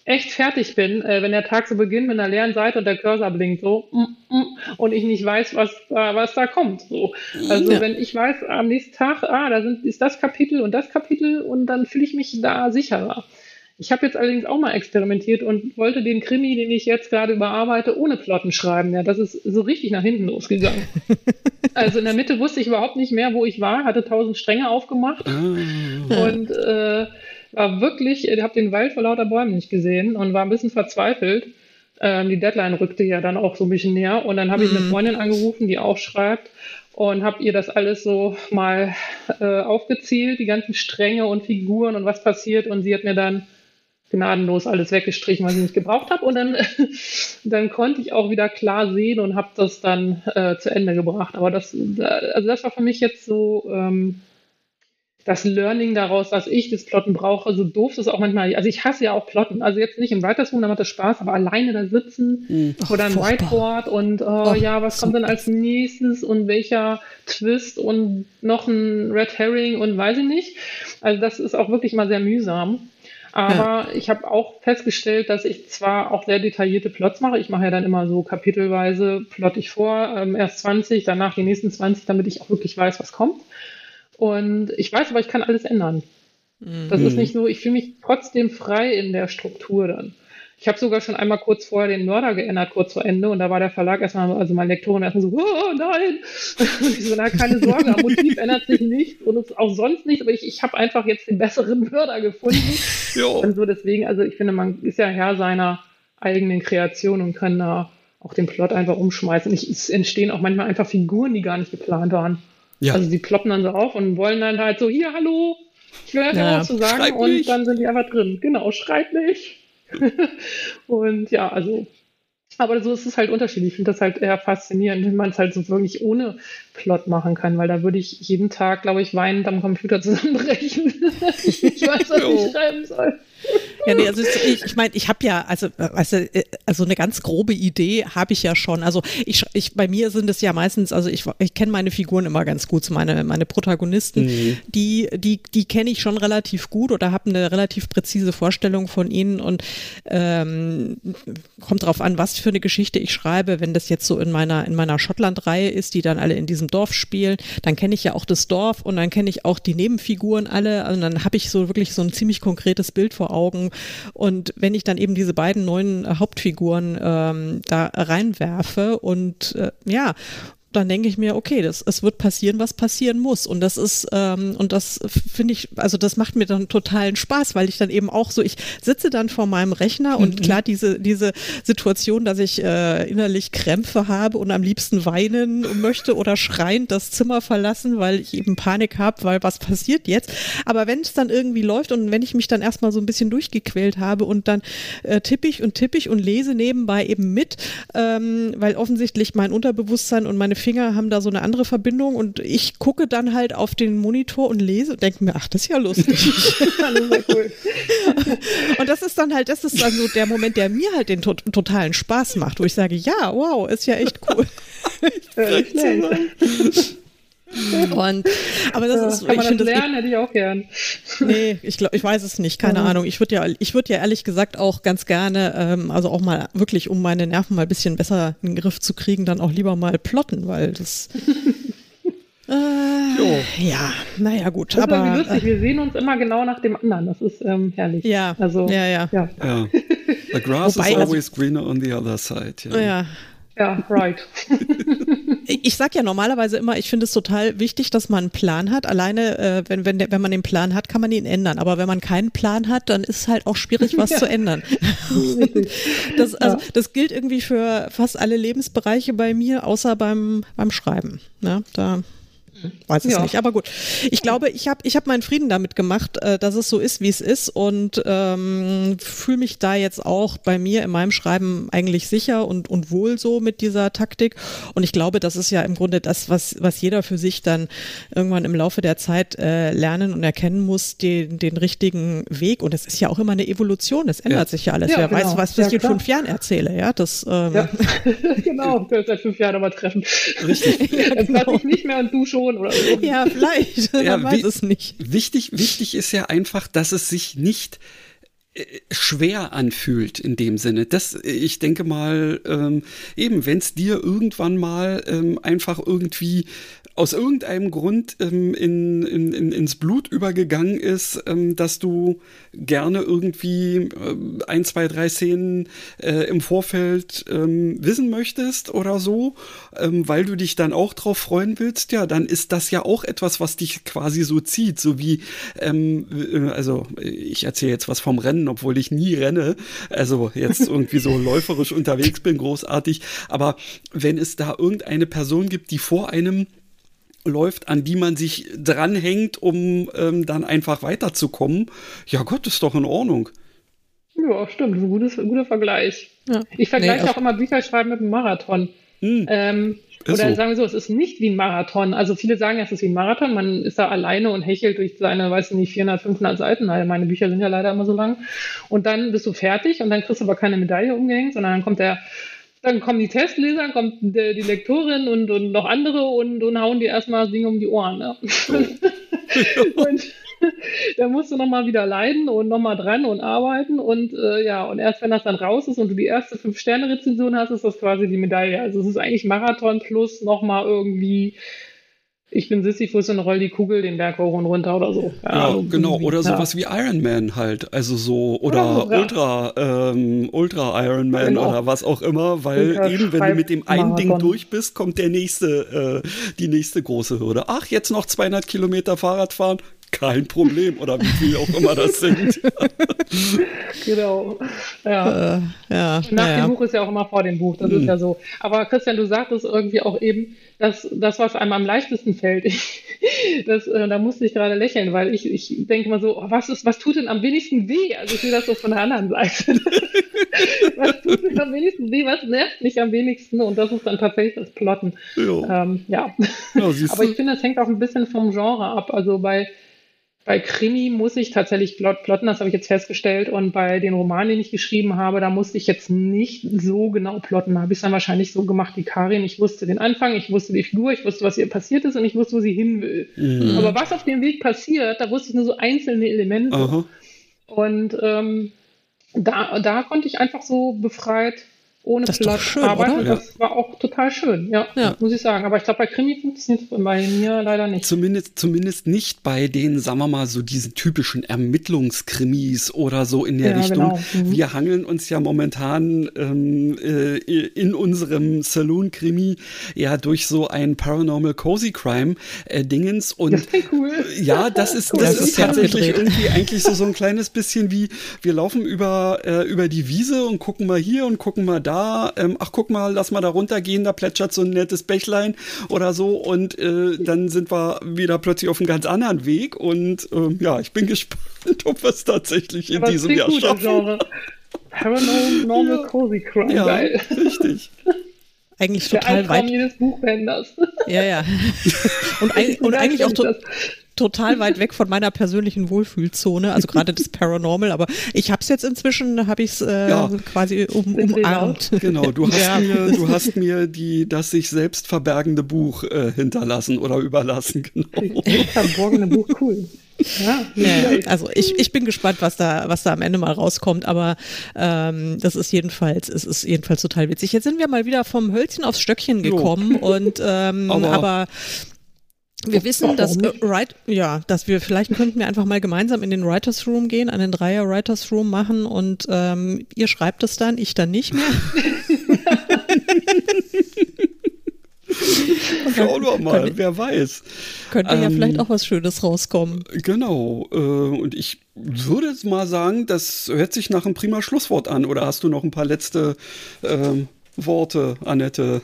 echt fertig bin, äh, wenn der Tag so beginnt mit einer leeren Seite und der Cursor blinkt so mm, mm, und ich nicht weiß, was da, was da kommt. So. Also ja. wenn ich weiß am nächsten Tag, ah, da sind, ist das Kapitel und das Kapitel und dann fühle ich mich da sicherer. Ich habe jetzt allerdings auch mal experimentiert und wollte den Krimi, den ich jetzt gerade überarbeite, ohne Plotten schreiben. Ja, das ist so richtig nach hinten losgegangen. [laughs] also in der Mitte wusste ich überhaupt nicht mehr, wo ich war, hatte tausend Stränge aufgemacht ah. und äh, war wirklich, ich habe den Wald vor lauter Bäumen nicht gesehen und war ein bisschen verzweifelt. Ähm, die Deadline rückte ja dann auch so ein bisschen näher und dann habe ich eine mhm. Freundin angerufen, die auch schreibt und habe ihr das alles so mal äh, aufgezählt, die ganzen Stränge und Figuren und was passiert und sie hat mir dann gnadenlos alles weggestrichen, was ich nicht gebraucht habe. Und dann, [laughs] dann konnte ich auch wieder klar sehen und habe das dann äh, zu Ende gebracht. Aber das, also das war für mich jetzt so ähm, das Learning daraus, dass ich das Plotten brauche. So doof ist auch manchmal. Also ich hasse ja auch Plotten. Also jetzt nicht im Writers Room, da macht das Spaß, aber alleine da sitzen mhm. oder ein Whiteboard und oh, oh, ja, was kommt dann als nächstes und welcher Twist und noch ein Red Herring und weiß ich nicht. Also das ist auch wirklich mal sehr mühsam. Aber ja. ich habe auch festgestellt, dass ich zwar auch sehr detaillierte Plots mache. Ich mache ja dann immer so kapitelweise, plot ich vor, ähm, erst 20, danach die nächsten 20, damit ich auch wirklich weiß, was kommt. Und ich weiß aber, ich kann alles ändern. Mhm. Das ist nicht so, ich fühle mich trotzdem frei in der Struktur dann. Ich habe sogar schon einmal kurz vorher den Mörder geändert, kurz vor Ende, und da war der Verlag erstmal, also mein Lektorin erstmal so, oh nein! [laughs] Und ich so, na, keine Sorge, am Motiv ändert sich nichts und es auch sonst nicht, aber ich, ich habe einfach jetzt den besseren Mörder gefunden. [laughs] jo. Und so deswegen, also ich finde, man ist ja Herr seiner eigenen Kreation und kann da auch den Plot einfach umschmeißen. Ich, es entstehen auch manchmal einfach Figuren, die gar nicht geplant waren. Ja. Also sie ploppen dann so auf und wollen dann halt so, hier, hallo, ich will einfach ja, was zu sagen und dann sind die einfach drin. Genau, schreib nicht. [laughs] und ja, also, aber so ist es halt unterschiedlich. Ich finde das halt eher faszinierend, wenn man es halt so wirklich ohne Plot machen kann, weil da würde ich jeden Tag, glaube ich, weinend am Computer [laughs] zusammenbrechen. [laughs] ich weiß, was ich schreiben soll. Ja, nee, also ich, ich meine, ich habe ja, also, also, also eine ganz grobe Idee habe ich ja schon. Also ich, ich, bei mir sind es ja meistens, also ich, ich kenne meine Figuren immer ganz gut, meine, meine Protagonisten, mhm. die, die, die kenne ich schon relativ gut oder habe eine relativ präzise Vorstellung von ihnen und ähm, kommt drauf an, was für eine Geschichte ich schreibe. Wenn das jetzt so in meiner, in meiner Schottland-Reihe ist, die dann alle in diesem Dorf spielen, dann kenne ich ja auch das Dorf und dann kenne ich auch die Nebenfiguren alle. Und dann habe ich so wirklich so ein ziemlich konkretes Bild vor Augen und wenn ich dann eben diese beiden neuen äh, Hauptfiguren ähm, da reinwerfe und äh, ja, dann denke ich mir, okay, das, es wird passieren, was passieren muss. Und das ist, ähm, und das finde ich, also das macht mir dann totalen Spaß, weil ich dann eben auch so, ich sitze dann vor meinem Rechner und mhm. klar, diese, diese Situation, dass ich äh, innerlich Krämpfe habe und am liebsten weinen möchte oder schreiend das Zimmer verlassen, weil ich eben Panik habe, weil was passiert jetzt. Aber wenn es dann irgendwie läuft und wenn ich mich dann erstmal so ein bisschen durchgequält habe und dann äh, tippe ich und tippe ich und lese nebenbei eben mit, ähm, weil offensichtlich mein Unterbewusstsein und meine Finger haben da so eine andere Verbindung und ich gucke dann halt auf den Monitor und lese und denke mir, ach, das ist ja lustig. [laughs] [laughs] und das ist dann halt, das ist dann so der Moment, der mir halt den to totalen Spaß macht, wo ich sage, ja, wow, ist ja echt cool. [laughs] [laughs] Und, aber das ja, ist, kann ich man das lernen, hätte ich auch gern. [laughs] Nee, ich glaube, ich weiß es nicht, keine mhm. Ahnung. Ich würde ja, ich würde ja ehrlich gesagt auch ganz gerne, ähm, also auch mal wirklich, um meine Nerven mal ein bisschen besser in den Griff zu kriegen, dann auch lieber mal plotten, weil das. [laughs] Äh, ja, naja, gut. Das aber ist lustig. Wir sehen uns immer genau nach dem anderen. Das ist ähm, herrlich. Ja, also, ja, ja. ja. ja. The grass Wobei, is also always also, greener on the other side. Ja, ja ja, right. Ich sag ja normalerweise immer, ich finde es total wichtig, dass man einen Plan hat. Alleine, äh, wenn, wenn, wenn man den Plan hat, kann man ihn ändern. Aber wenn man keinen Plan hat, dann ist es halt auch schwierig, was ja. zu ändern. [laughs] das, also, das gilt irgendwie für fast alle Lebensbereiche bei mir, außer beim, beim Schreiben. Ne? Da Weiß es ja. nicht, aber gut. Ich glaube, ich habe ich hab meinen Frieden damit gemacht, äh, dass es so ist, wie es ist und ähm, fühle mich da jetzt auch bei mir in meinem Schreiben eigentlich sicher und, und wohl so mit dieser Taktik. Und ich glaube, das ist ja im Grunde das, was, was jeder für sich dann irgendwann im Laufe der Zeit äh, lernen und erkennen muss, den, den richtigen Weg. Und es ist ja auch immer eine Evolution, es ändert ja. sich ja alles. Ja, Wer genau. weiß, was, ich in fünf Jahren erzähle, ja. Das, ähm, ja. [laughs] genau, wir seit fünf Jahren nochmal treffen. Richtig. [laughs] ja, genau. ich nicht mehr und du schon oder so. Ja, vielleicht. Ja, Man weiß es nicht. Wichtig, wichtig ist ja einfach, dass es sich nicht schwer anfühlt in dem Sinne. Das, ich denke mal, ähm, eben, wenn es dir irgendwann mal ähm, einfach irgendwie aus irgendeinem Grund ähm, in, in, in, ins Blut übergegangen ist, ähm, dass du gerne irgendwie äh, ein, zwei, drei Szenen äh, im Vorfeld ähm, wissen möchtest oder so, ähm, weil du dich dann auch drauf freuen willst, ja, dann ist das ja auch etwas, was dich quasi so zieht, so wie, ähm, äh, also ich erzähle jetzt was vom Rennen, obwohl ich nie renne, also jetzt [laughs] irgendwie so läuferisch unterwegs bin, großartig, aber wenn es da irgendeine Person gibt, die vor einem läuft, an die man sich dranhängt, um ähm, dann einfach weiterzukommen, ja Gott, ist doch in Ordnung. Ja, stimmt, ein, gutes, ein guter Vergleich. Ja. Ich vergleiche nee, auch immer Bücher schreiben mit einem Marathon. Hm. Ähm, oder so. sagen wir so, es ist nicht wie ein Marathon. Also viele sagen, es ist wie ein Marathon. Man ist da alleine und hechelt durch seine, weiß ich nicht, 400, 500 Seiten. Also meine Bücher sind ja leider immer so lang. Und dann bist du fertig und dann kriegst du aber keine Medaille umgehängt, sondern dann kommt der dann kommen die Testleser, kommt die, die Lektorin und, und noch andere und, und hauen dir erstmal das Ding um die Ohren. Ne? Oh. [laughs] und [laughs] da musst du nochmal wieder leiden und nochmal dran und arbeiten und äh, ja, und erst wenn das dann raus ist und du die erste Fünf-Sterne-Rezension hast, ist das quasi die Medaille. Also es ist eigentlich Marathon plus nochmal irgendwie ich bin Sisyphus und roll die Kugel den Berg hoch und runter oder so. Ja, ja genau. Oder sowas ja. wie Iron Man halt. Also so, oder, oder Ultra, ähm, Ultra Iron Man genau. oder was auch immer, weil Ultra eben, wenn du mit dem einen Marathon. Ding durch bist, kommt der nächste, äh, die nächste große Hürde. Ach, jetzt noch 200 Kilometer Fahrrad fahren? Kein Problem oder wie viel auch immer das [laughs] sind. genau. Ja. Äh, ja Nach ja. dem Buch ist ja auch immer vor dem Buch, das mhm. ist ja so. Aber Christian, du sagtest irgendwie auch eben, dass das, was einem am leichtesten fällt, ich, [laughs] das, äh, da musste ich gerade lächeln, weil ich, ich denke mal so, oh, was, ist, was tut denn am wenigsten weh? Also ich sehe das so von der anderen Seite. [laughs] was tut denn am wenigsten weh? Was nervt mich am wenigsten? Und das ist dann tatsächlich das Plotten. Ähm, ja. ja Aber ich finde, das hängt auch ein bisschen vom Genre ab. Also bei bei Krimi muss ich tatsächlich plotten, das habe ich jetzt festgestellt. Und bei den Romanen, die ich geschrieben habe, da musste ich jetzt nicht so genau plotten. Da habe ich es dann wahrscheinlich so gemacht wie Karin. Ich wusste den Anfang, ich wusste die Figur, ich wusste, was ihr passiert ist und ich wusste, wo sie hin will. Mhm. Aber was auf dem Weg passiert, da wusste ich nur so einzelne Elemente. Aha. Und ähm, da, da konnte ich einfach so befreit ohne das Plot schön, arbeiten. Oder? Das war auch total schön, ja, ja. muss ich sagen. Aber ich glaube, bei Krimi funktioniert es bei mir leider nicht. Zumindest, zumindest nicht bei den, sagen wir mal, so diesen typischen Ermittlungskrimis oder so in der ja, Richtung. Genau. Mhm. Wir hangeln uns ja momentan ähm, äh, in unserem Saloon-Krimi ja durch so ein Paranormal Cozy Crime äh. Und das cool. ja, das ist, cool. [laughs] das, das ist tatsächlich irgendwie eigentlich so, so ein kleines bisschen wie, wir laufen über, äh, über die Wiese und gucken mal hier und gucken mal da ähm, ach guck mal, lass mal da runtergehen, da plätschert so ein nettes Bächlein oder so und äh, dann sind wir wieder plötzlich auf einem ganz anderen Weg und ähm, ja, ich bin [laughs] gespannt, ob wir es tatsächlich in Aber diesem Jahr schaffen. Genre. Paranormal. [laughs] Cozy Crime, ja, richtig. [laughs] Eigentlich total weit. jedes Buch werden das. Ja, ja. [laughs] Und, und eigentlich auch to total weit weg von meiner persönlichen Wohlfühlzone, also gerade das Paranormal, aber ich habe es jetzt inzwischen, habe ich es äh, ja. quasi um, umarmt. Genau, du hast, ja. mir, du hast mir die, das sich selbst verbergende Buch äh, hinterlassen oder überlassen. Genau. Das verborgene Buch, cool. Ja, ja, also ich, ich bin gespannt, was da, was da am Ende mal rauskommt, aber ähm, das ist jedenfalls, es ist jedenfalls total witzig. Jetzt sind wir mal wieder vom Hölzchen aufs Stöckchen gekommen jo. [laughs] und ähm, aber, aber wir wissen, dass äh, right, ja, dass wir vielleicht könnten wir einfach mal gemeinsam in den Writers Room gehen, einen Dreier Writers Room machen und ähm, ihr schreibt es dann, ich dann nicht mehr. [laughs] [laughs] Schauen wir mal, könnte, wer weiß. Könnte ähm, ja vielleicht auch was Schönes rauskommen. Genau. Äh, und ich würde jetzt mal sagen, das hört sich nach einem prima Schlusswort an. Oder hast du noch ein paar letzte äh, Worte, Annette?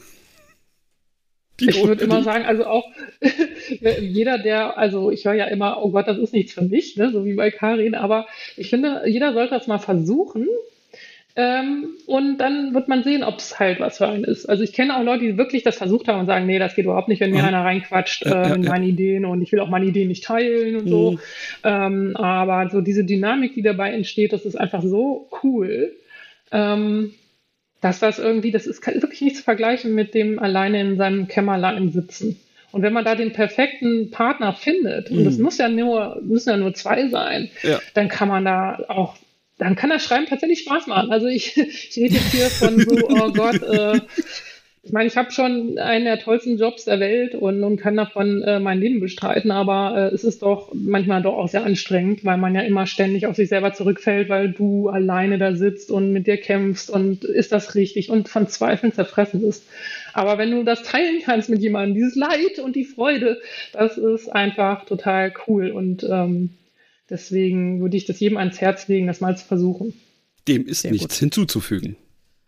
ich würde immer sagen, also auch [laughs] jeder, der, also ich höre ja immer, oh Gott, das ist nichts für mich, ne, so wie bei Karin, aber ich finde, jeder sollte das mal versuchen. Ähm, und dann wird man sehen, ob es halt was für einen ist. Also ich kenne auch Leute, die wirklich das versucht haben und sagen, nee, das geht überhaupt nicht, wenn mir mhm. einer reinquatscht äh, in meine Ideen und ich will auch meine Ideen nicht teilen und mhm. so. Ähm, aber so diese Dynamik, die dabei entsteht, das ist einfach so cool. Ähm, dass das irgendwie, das ist wirklich nicht zu vergleichen mit dem alleine in seinem Kämmerlein sitzen. Und wenn man da den perfekten Partner findet, und das mhm. muss ja nur, müssen ja nur zwei sein, ja. dann kann man da auch, dann kann das Schreiben tatsächlich Spaß machen. Also ich, [laughs] ich rede jetzt hier von so, oh Gott, äh, ich meine, ich habe schon einen der tollsten Jobs der Welt und, und kann davon äh, mein Leben bestreiten, aber äh, es ist doch manchmal doch auch sehr anstrengend, weil man ja immer ständig auf sich selber zurückfällt, weil du alleine da sitzt und mit dir kämpfst und ist das richtig und von Zweifeln zerfressen bist. Aber wenn du das teilen kannst mit jemandem, dieses Leid und die Freude, das ist einfach total cool und ähm, deswegen würde ich das jedem ans Herz legen, das mal zu versuchen. Dem ist Sehr nichts gut. hinzuzufügen.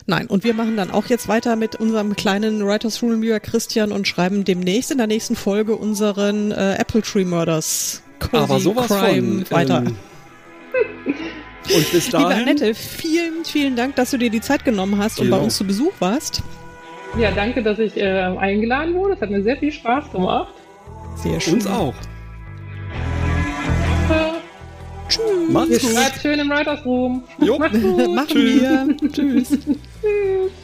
Nein, und wir machen dann auch jetzt weiter mit unserem kleinen Writers Room lieber Christian und schreiben demnächst in der nächsten Folge unseren äh, Apple Tree Murders Cozy Aber sowas Crime von, weiter. Ähm, und bis [laughs] dahin. Liebe Annette, vielen, vielen Dank, dass du dir die Zeit genommen hast und bei uns zu Besuch warst. Ja, danke, dass ich äh, eingeladen wurde. Es hat mir sehr viel Spaß gemacht. Sehr schön. Uns auch. Tschüss. Macht's gut. Schreibt schön im Writers Room. Jo. Macht's gut. [laughs] Machen wir. Tschüss. Tschüss. [laughs]